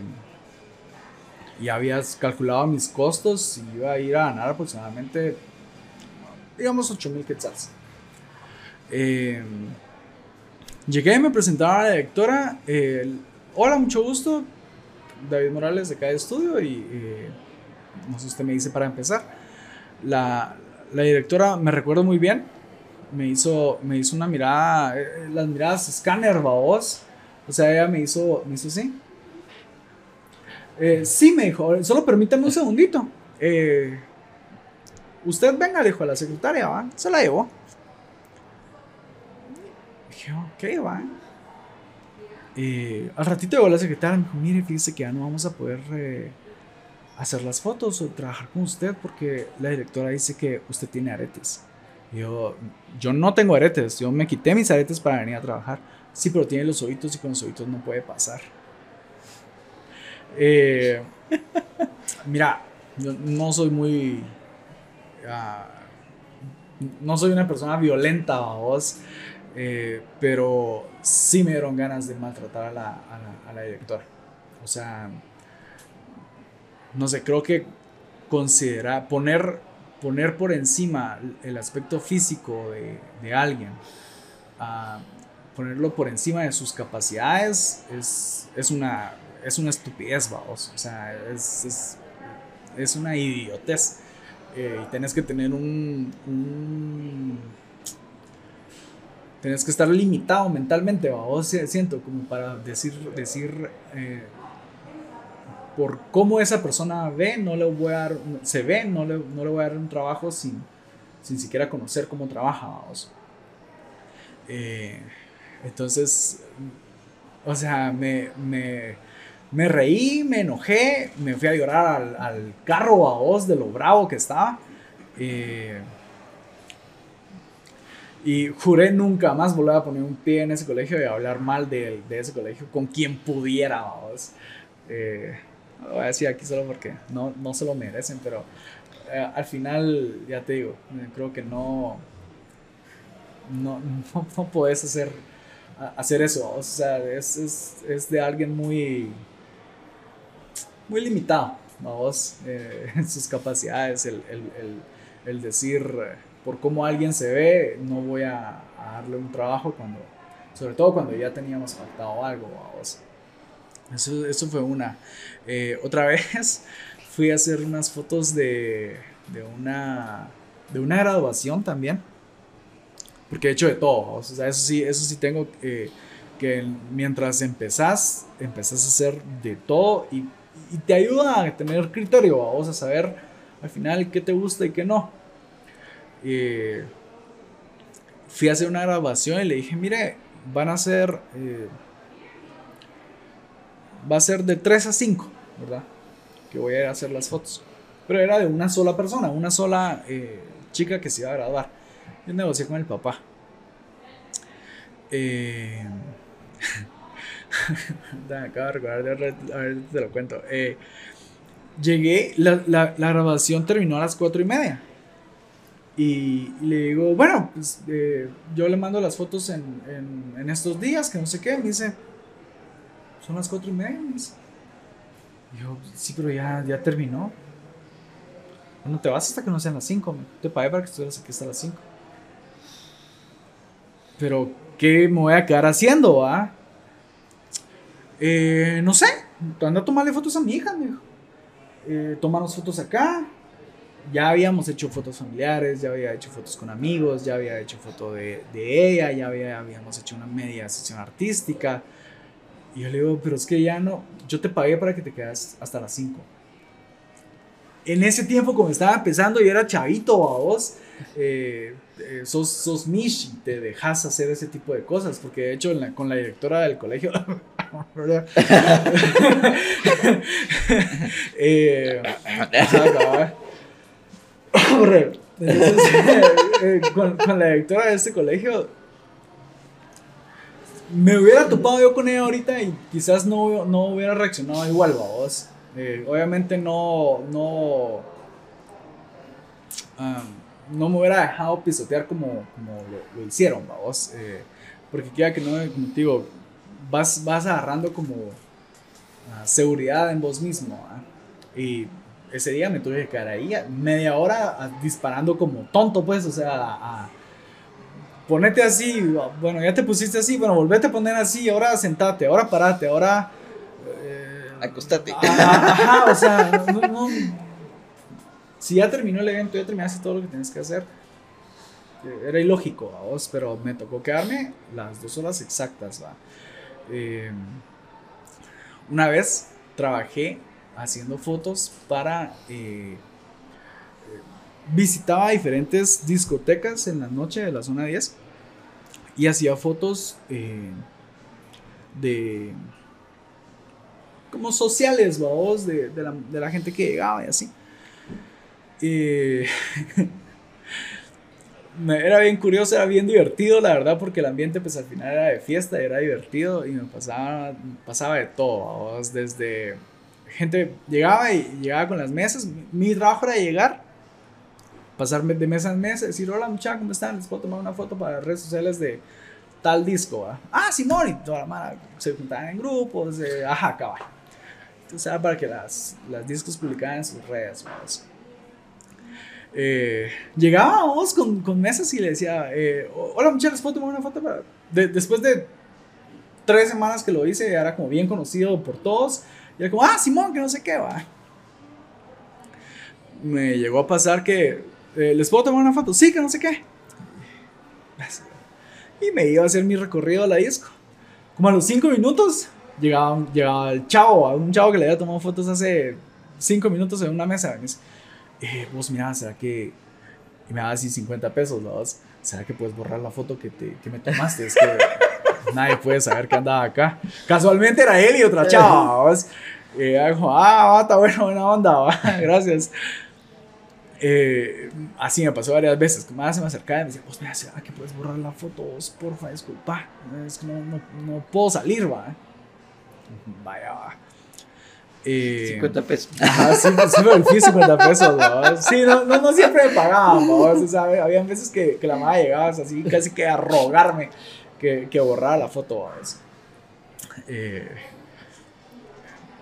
y habías calculado mis costos y iba a ir a ganar aproximadamente, digamos, 8 mil quetzales. Eh, llegué me presentaron a la directora. Hola, mucho gusto. David Morales de cada estudio y, no sé, usted me dice para empezar. La, la, directora me recuerdo muy bien, me hizo, me hizo una mirada, eh, eh, las miradas escáner, vos. O sea, ella me hizo, me hizo así. Eh, sí, me dijo, solo permítame un segundito. usted venga, le dijo a la secretaria, ¿va? Se la llevó. Dije, ok, va. Al ratito llegó la secretaria me dijo, mire, fíjese que ya no vamos a poder hacer las fotos o trabajar con usted porque la directora dice que usted tiene aretes. yo, yo no tengo aretes, yo me quité mis aretes para venir a trabajar. Sí, pero tiene los ojitos y con los ojitos no puede pasar. Eh, mira, yo no soy muy... Ah, no soy una persona violenta, vos. Eh, pero sí me dieron ganas de maltratar a la, a la, directora. O sea, no sé, creo que considerar, poner, poner por encima el aspecto físico de, alguien, ponerlo por encima de sus capacidades, es, es, una, es una estupidez, vamos. O sea, es, es, es una idiotez. Eh, y tienes que tener un Tienes que estar limitado mentalmente, o siento, como para decir, decir eh, por cómo esa persona ve, no le voy a dar, se ve, no le, no le voy a dar un trabajo sin, sin siquiera conocer cómo trabaja, vamos. Eh, entonces, o sea, me, me, me, reí, me enojé, me fui a llorar al, al carro a voz de lo bravo que estaba. Eh, y juré nunca más volver a poner un pie en ese colegio y hablar mal de, de ese colegio con quien pudiera, vamos. Eh, voy a decir aquí solo porque no, no se lo merecen, pero eh, al final, ya te digo, creo que no, no, no, puedes hacer, hacer eso. O sea, es, es, es de alguien muy, muy limitado, eh, en sus capacidades, el, el el decir, eh, por cómo alguien se ve, no voy a, darle un trabajo cuando, sobre todo cuando ya teníamos pactado algo, vamos. Eso, eso fue una. Eh, otra vez fui a hacer unas fotos de, de, una, de una graduación también. Porque he hecho de todo. O sea, eso sí, eso sí tengo eh, que mientras empezás, empezás a hacer de todo y, te ayuda a tener criterio, vamos a saber al final qué te gusta y qué no. Eh, fui a hacer una grabación y le dije, mire, van a eh, va a ser de 3 a 5, ¿verdad? Que voy a hacer las fotos. Pero era de una sola persona, una sola eh, chica que se iba a graduar. Yo negocié con el papá. Eh, acabo de recordar, a ver, te lo cuento. llegué, la, la, grabación terminó a las 4 y media. Y, le digo, bueno, pues eh, yo le mando las fotos en, estos días, que no sé qué. Me dice, son las cuatro y media. Me yo, sí, pero ya, ya terminó. No te vas hasta que no sean las cinco. Te pagué para que estuvieras aquí hasta las cinco. Pero, ¿qué me voy a quedar haciendo, ah? No sé. Anda a tomarle fotos a mi hija, me dijo. Eh, tomarnos fotos acá ya habíamos hecho fotos familiares, ya había hecho fotos con amigos, ya había hecho foto de, de ella, ya había, habíamos hecho una media sesión artística. Y yo le digo, pero es que ya no, yo te pagué para que te quedas hasta las 5. En ese tiempo, como estaba empezando y era chavito a vos, eh, eh, sos, sos mish y te dejas hacer ese tipo de cosas, porque de hecho con la directora del colegio, eh, Eh, con, con, la directora de este colegio, me hubiera topado yo con ella ahorita y quizás no, no hubiera reaccionado igual, vos. Eh, obviamente no, no, no me hubiera dejado pisotear como, como lo, hicieron, vos. Eh, porque queda que no, como te digo, vas, vas agarrando como ah, seguridad en vos mismo. Y ese día me tuve que quedar ahí media hora disparando como tonto, pues, o sea, ponete así, bueno, ya te pusiste así, bueno, volvete a poner así, ahora sentate, ahora parate, ahora... Eh, Acostate. Ajá, o sea, no, si ya terminó el evento, ya terminaste todo lo que tienes que hacer. Era ilógico, vos, pero me tocó quedarme las dos horas exactas, va. Eh, una vez trabajé haciendo fotos para... Eh, visitaba diferentes discotecas en la noche de la zona 10 y hacía fotos eh, de como sociales, de, de, la, gente que llegaba y así. era bien curioso, era bien divertido, la verdad, porque el ambiente pues al final era de fiesta, era divertido y me pasaba, pasaba de todo, desde gente llegaba y llegaba con las mesas. Mi trabajo era llegar, pasarme de mesa en mesa, decir, hola muchachos, ¿cómo están? Les puedo tomar una foto para redes sociales de tal disco. Ah, Simón, y toda la mano se juntaban en grupos, de, ajá, cabal. Entonces era para que las, las discos publicaran en sus redes, eh, llegábamos con, con, mesas y le decía, eh, hola muchachos, ¿les puedo tomar una foto? Para... después de tres semanas que lo hice, era como bien conocido por todos. Y era como, ah, Simón, que no sé qué, va. Me llegó a pasar que, eh, ¿les puedo tomar una foto? Sí, que no sé qué. Y me iba a hacer mi recorrido a la disco. Como a los cinco minutos, llegaba, llegaba el chavo, un chavo que le había tomado fotos hace cinco minutos en una mesa. me dice, eh, vos mira, ¿será que... Y me da así 50 pesos, ¿no? ¿Será que puedes borrar la foto que, te, que me tomaste? Es que nadie puede saber que andaba acá. Casualmente era él y otra chava, Y dijo, ah, está bueno, buena onda, gracias. Eh, así me pasó varias veces, que más se me acercaba y me decía, pues mira, ¿será que puedes borrar la foto? Vos, porfa, disculpa, es que no, no, no puedo salir, va. Vaya, va. Eh, 50 pesos. Ajá, sí, sí me fui 50 pesos, ¿no? Sí, no, no, no siempre me pagaban, ¿no? O sea, había veces que, que la madre llegaba así casi que a rogarme que, que borrara la foto. Eh,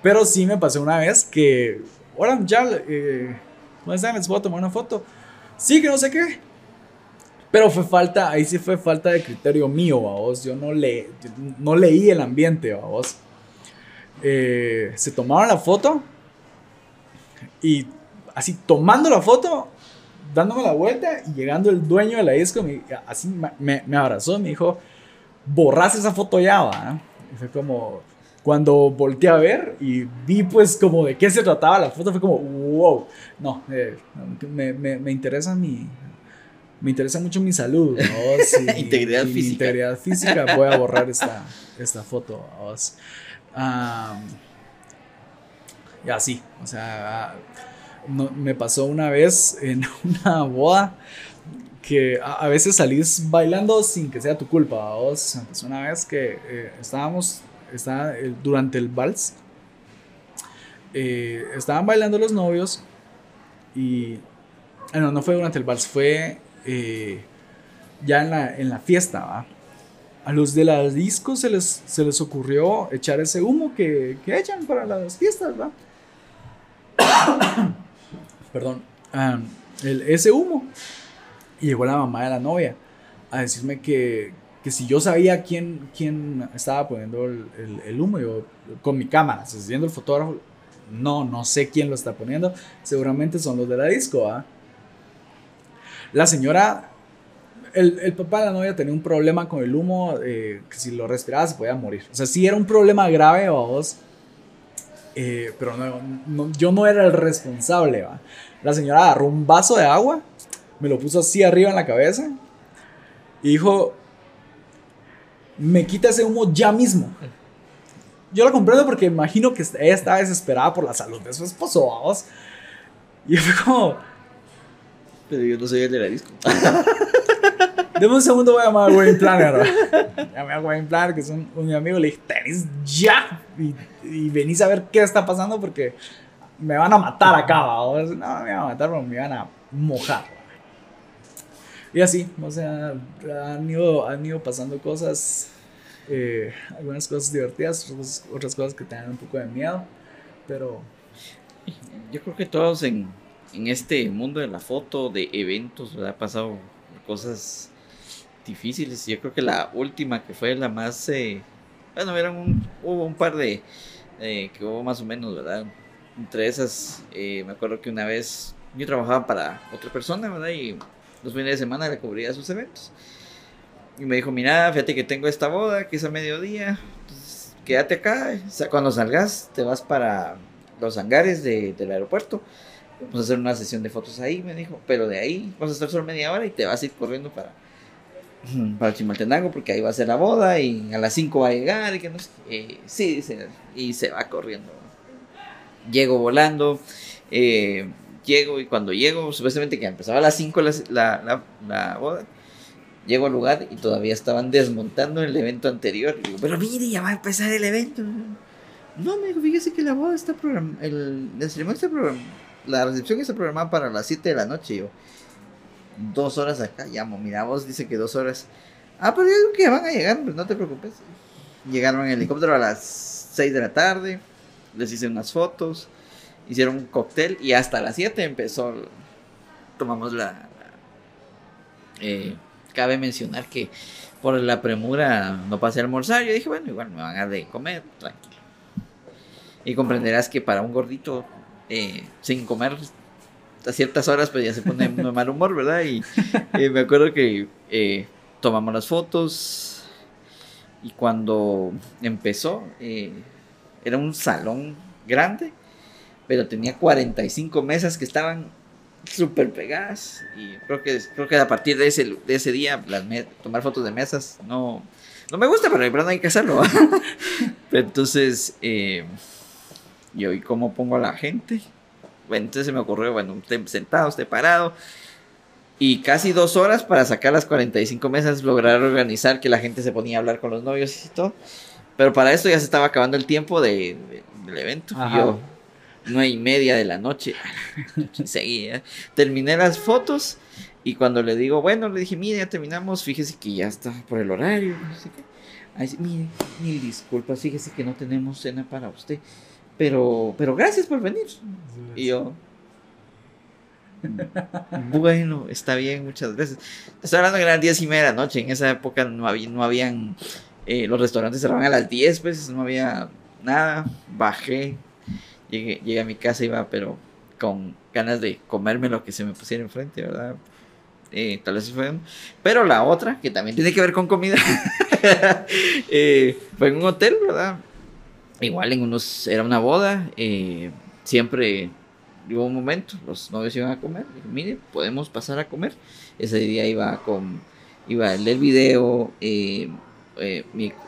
pero sí me pasó una vez que, hola ya, eh, ¿cómo están? ¿Les puedo tomar una foto? sí, que no sé qué. Pero fue falta, ahí sí fue falta de criterio mío, vos. Yo no, le, no leí el ambiente, vos. Eh, se tomaron la foto y así tomando la foto, dándome la vuelta y llegando el dueño de la disco, así me, me abrazó me dijo, borras esa foto ya, va. Y fue como, cuando volteé a ver y vi pues como de qué se trataba la foto, fue como, wow, no, eh, me, me, me, interesa mi... Me interesa mucho mi salud, ¿no? integridad física. Mi integridad física, voy a borrar esta, esta foto. y así, o sea, me pasó una vez en una boda que a, veces salís bailando sin que sea tu culpa. Vos, una vez que eh, estábamos estaba, durante el vals, eh, estaban bailando los novios y... Ah, no, no fue durante el vals, fue eh, ya en la, en la fiesta. A los de las discos se les, se les ocurrió echar ese humo que, que echan para las fiestas. Perdón. el, ese humo y llegó la mamá de la novia a decirme que, que si yo sabía quién, quién estaba poniendo el, humo, yo con mi cámara, viendo el fotógrafo, no, no sé quién lo está poniendo, seguramente son los de la disco. ¿ah? La señora, el, el, papá de la novia tenía un problema con el humo, eh, que si lo respiraba se podía morir. O sea, sí era un problema grave, vos, eh, pero no, yo no era el responsable. ¿va? La señora agarró un vaso de agua me lo puso así arriba en la cabeza y dijo, me quita ese humo ya mismo. Yo lo comprendo porque imagino que ella estaba desesperada por la salud de su esposo, vamos. Y fue como... Pero yo no soy el de la disco. Deme un segundo, voy a llamar a Wayne Planner. Llamé a Wayne Planner, que es un, mi amigo, le dije, tenés ya. Y, y, venís a ver qué está pasando porque me van a matar acá, ¿vamos? No, me van a matar, pero me van a mojar. Y así, o sea, han ido, han ido pasando cosas, eh, algunas cosas divertidas, otras, cosas que te dan un poco de miedo, pero... Yo creo que todos en, en este mundo de la foto, de eventos, ¿verdad? ha pasado cosas difíciles. Yo creo que la última que fue la más... Eh, bueno, un, hubo un par de... Eh, que hubo más o menos, ¿verdad? Entre esas, me acuerdo que una vez yo trabajaba para otra persona, ¿verdad? Y los fines de semana le cubría sus eventos. Y me dijo, mira, fíjate que tengo esta boda, que es a mediodía, quédate acá, cuando salgas te vas para los hangares del aeropuerto, vamos a hacer una sesión de fotos ahí, me dijo, pero de ahí vas a estar solo media hora y te vas a ir corriendo para, para Chimaltenango porque ahí va a ser la boda y a las 5 va a llegar y que no sé, eh, sí, dice, y se va corriendo. Llego volando, eh, llego y cuando llego, supuestamente que empezaba a las 5 la, la, la, boda, llego al lugar y todavía estaban desmontando el evento anterior. Y digo, pero mire, ya va a empezar el evento. No, me dijo, fíjese que la boda está programada, la ceremonia está programada, la recepción está programada para las 7 de la noche. yo, dos horas acá, llamo, mira, vos dice que dos horas. Ah, pero yo creo que van a llegar, pero no te preocupes. Llegaron en helicóptero a las 6 de la tarde, les hice unas fotos hicieron un cóctel y hasta las 7 empezó, tomamos la... Eh, cabe mencionar que por la premura no pasé a almorzar, yo dije, bueno, igual me van a de comer, tranquilo. Y comprenderás que para un gordito, eh, sin comer a ciertas horas, pues ya se pone de mal humor, ¿verdad? Y me acuerdo que eh, tomamos las fotos y cuando empezó, era un salón grande pero tenía 45 mesas que estaban súper pegadas. Y creo que creo que a partir de ese, de ese día tomar fotos de mesas no no me gusta pero de no hay que hacerlo. Entonces eh, yo y cómo pongo a la gente bueno, entonces se me ocurrió bueno usted sentado usted parado y casi dos horas para sacar las 45 mesas lograr organizar que la gente se ponía a hablar con los novios y todo. Pero para esto ya se estaba acabando el tiempo de, del evento. Y yo nueve y media de la noche. Seguía. Terminé las fotos y cuando le digo, bueno, le dije, mire, ya terminamos, fíjese que ya está por el horario. Ahí, mire, mil disculpas, fíjese que no tenemos cena para usted. Pero, pero gracias por venir. Y yo. bueno, está bien, muchas veces. Estoy hablando que eran 10 y media de la noche. En esa época no, había, no habían. Eh, los restaurantes cerraban a las 10, pues no había nada. Bajé, llegué, llegué a mi casa, iba, pero con ganas de comerme lo que se me pusiera enfrente, ¿verdad? Eh, tal vez fue. Pero la otra, que también tiene que ver con comida, eh, fue en un hotel, ¿verdad? Igual en unos. Era una boda. Eh, siempre hubo un momento, los novios iban a comer. Dije, mire, podemos pasar a comer. Ese día iba con. Iba el del video. mi,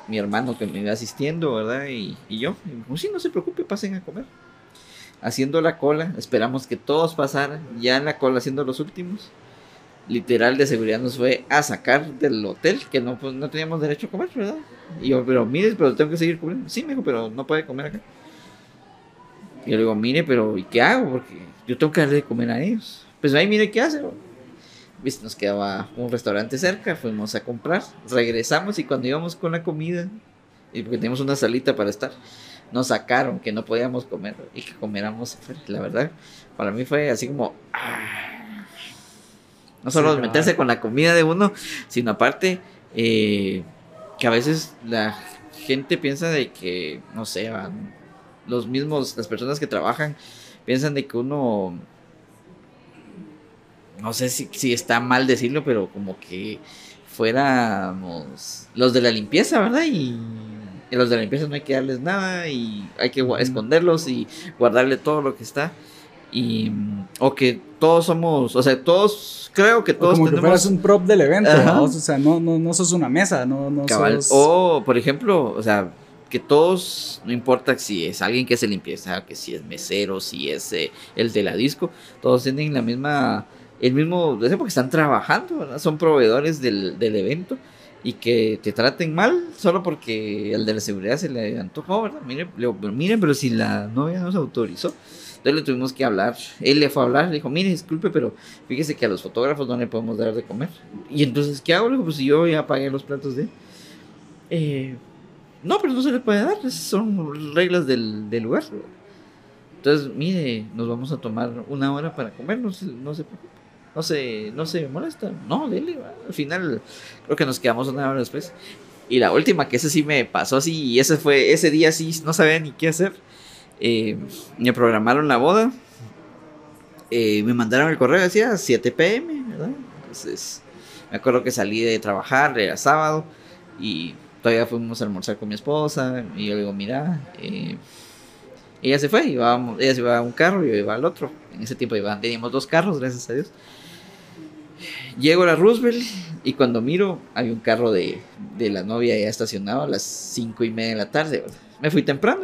mi, hermano que me iba asistiendo, ¿verdad? Y, y yo. Y me sí, no se preocupe, pasen a comer haciendo la cola, esperamos que todos pasaran, ya en la cola haciendo los últimos. Literal de seguridad nos fue a sacar del hotel, que no, pues, no teníamos derecho a comer, ¿verdad? Y yo, pero mire, pero tengo que seguir comiendo. Sí, me dijo, pero no puede comer acá. Y yo le digo, mire, pero ¿y qué hago? Porque yo tengo que darle de comer a ellos. Pues ahí mire qué hace. ¿Viste? Nos quedaba un restaurante cerca, fuimos a comprar, regresamos y cuando íbamos con la comida, y porque teníamos una salita para estar, nos sacaron que no podíamos comer y que comiéramos La verdad, para mí fue así como... Ah, no solo meterse con la comida de uno, sino aparte eh, que a veces la gente piensa de que, no sé, los mismos, las personas que trabajan piensan de que uno, no sé si, si está mal decirlo, pero como que fuéramos los de la limpieza, ¿verdad? Y y los de la limpieza no hay que darles nada y hay que esconderlos y guardarle todo lo que está. Y, o que todos somos, o sea, todos, creo que todos o como que fueras un prop del evento, o sea, no, no, no sos una mesa, no, no sos... O, por ejemplo, o sea, que todos, no importa si es alguien que hace limpieza, que si es mesero, si es eh, el de la disco, todos tienen la misma, el mismo, porque están trabajando, ¿verdad? son proveedores del, del evento y que te traten mal solo porque el de la seguridad se le antojó, ¿verdad? Miren, miren, pero si la novia nos autorizó. Entonces le tuvimos que hablar. Él le fue a hablar, le dijo, mire, disculpe, pero fíjese que a los fotógrafos no le podemos dar de comer. Y entonces, ¿qué hago? Le dijo, pues yo ya pagué los platos de... Eh, no, pero no se le puede dar, esas son reglas del, del lugar. Entonces, mire, nos vamos a tomar una hora para comer, no se, no se preocupe no se, no se molesta. No, dele, al final creo que nos quedamos una hora después. Y la última, que ese sí me pasó así, y ese fue, ese día sí no sabía ni qué hacer. Eh, me programaron la boda. Eh, me mandaron el correo, decía 7 pm, ¿verdad? Entonces, me acuerdo que salí de trabajar, era sábado, y todavía fuimos a almorzar con mi esposa, y yo le digo, mira, eh, ella se fue, ella se iba a un carro y yo iba al otro. En ese tiempo iba, teníamos dos carros, gracias a Dios. Llego a la Roosevelt y cuando miro hay un carro de, de la novia ya estacionado a las cinco y media de la tarde. Me fui temprano,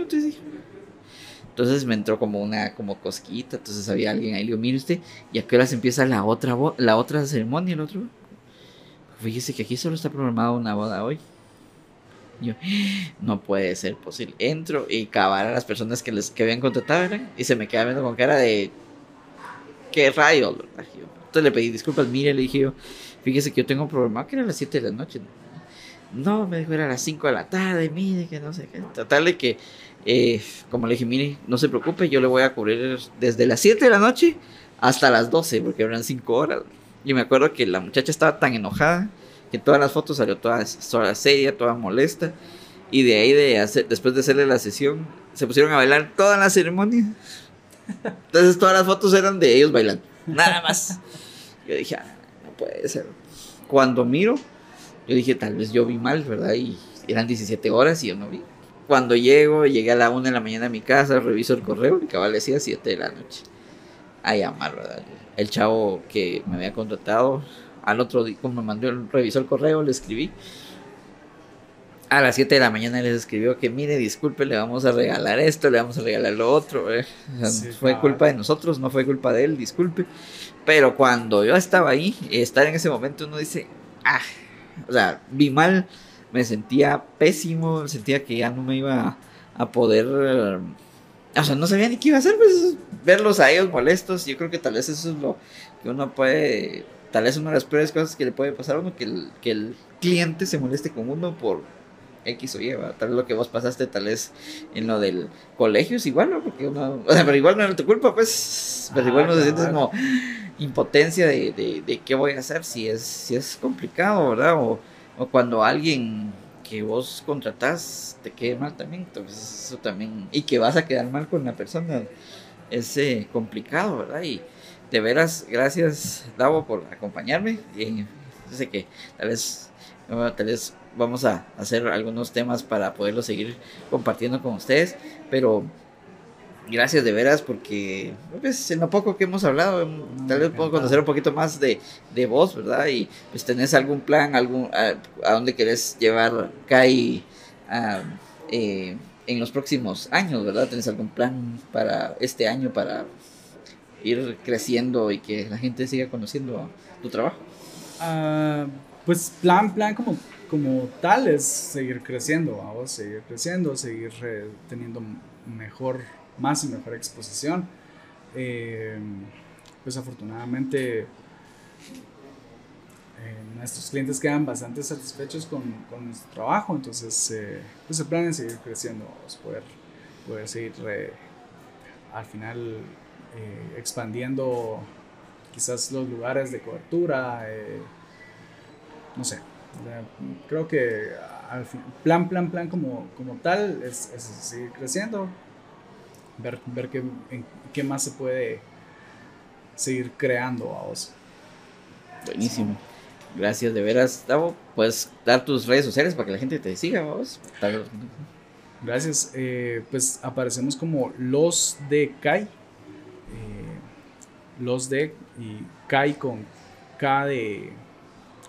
entonces me entró como una como cosquita, entonces había alguien ahí, le digo, mire usted, ¿y a qué hora se empieza la otra, la otra ceremonia, el otro? Fíjese que aquí solo está programada una boda hoy. Yo, no puede ser posible. Entro y cavar a las personas que les que habían contratado, Y se me queda viendo con cara de. ¿Qué rayos? Le pedí disculpas, mire, le dije yo, fíjese que yo tengo un problema, que era las 7 de la noche. No, me dijo, era a las 5 de la tarde, mire, que no sé qué. Tratar de que, eh, como le dije, mire, no se preocupe, yo le voy a cubrir desde las 7 de la noche hasta las 12, porque eran 5 horas. Y me acuerdo que la muchacha estaba tan enojada que todas las fotos salió toda, toda seria, toda molesta. Y de ahí, de después de hacerle la sesión, se pusieron a bailar toda la ceremonia. Entonces todas las fotos eran de ellos bailando. Nada más. Yo dije, ah, no puede ser. Cuando miro, yo dije, tal vez yo vi mal, ¿verdad? Y eran 17 horas y yo no vi. Cuando llego, llegué a la 1 de la mañana a mi casa, reviso el correo y cabal decía 7 de la noche. A llamar, ¿verdad? El chavo que me había contratado, al otro día, como me mandó, revisó el correo, le escribí a las 7 de la mañana les escribió que mire, disculpe, le vamos a regalar esto, le vamos a regalar lo otro. Eh. fue culpa de nosotros, no fue culpa de él, disculpe. Pero cuando yo estaba ahí, estar en ese momento uno dice, ah, o sea, vi mal, me sentía pésimo, sentía que ya no me iba a poder... o sea, no sabía ni qué iba a hacer, pues verlos a ellos molestos, yo creo que tal vez eso es lo que uno puede, tal vez una de las peores cosas que le puede pasar a uno, que el, que el cliente se moleste con uno por X o Y, tal vez lo que vos pasaste, tal vez en lo del colegio es igual, ¿no? Porque uno, o sea, pero igual no era tu culpa, pues, pero igual no se sientes como, impotencia de, de, qué voy a hacer si es, si es complicado, ¿verdad? O, o cuando alguien que vos contratás te quede mal también, entonces eso también, y que vas a quedar mal con la persona, es eh, complicado, ¿verdad? Y de veras, gracias Davo por acompañarme, y sé que tal vez, tal vez vamos a hacer algunos temas para poderlo seguir compartiendo con ustedes, pero gracias de veras porque pues, en lo poco que hemos hablado tal vez puedo conocer un poquito más de, de vos, ¿verdad? Y pues tenés algún plan, algún a, dónde querés llevar Kai eh, en los próximos años, ¿verdad? ¿Tenés algún plan para este año para ir creciendo y que la gente siga conociendo tu trabajo? Ah, pues plan, plan como, como tal es seguir creciendo, vamos, seguir creciendo, seguir eh, teniendo mejor más y mejor exposición. Eh, pues afortunadamente eh, nuestros clientes quedan bastante satisfechos con, con nuestro trabajo, entonces eh, pues el plan es seguir creciendo, poder, poder seguir al final expandiendo quizás los lugares de cobertura, no sé, creo que al plan, plan, plan como, como tal es seguir creciendo, ver, ver qué, qué más se puede seguir creando a vos. Buenísimo. Gracias de veras, Davo. Puedes dar tus redes sociales para que la gente te siga, vos. Gracias. Eh, pues aparecemos como los de Kai. Eh, los de y Kai con K de.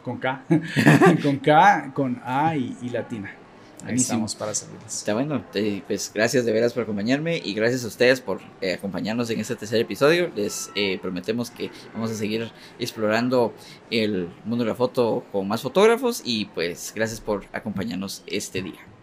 con K. con K, con A y latina. Ahí estamos para servirles. Está bueno, pues gracias de veras por acompañarme y gracias a ustedes por eh, acompañarnos en este tercer episodio. Les eh, prometemos que vamos a seguir explorando el mundo de la foto con más fotógrafos y pues gracias por acompañarnos este día.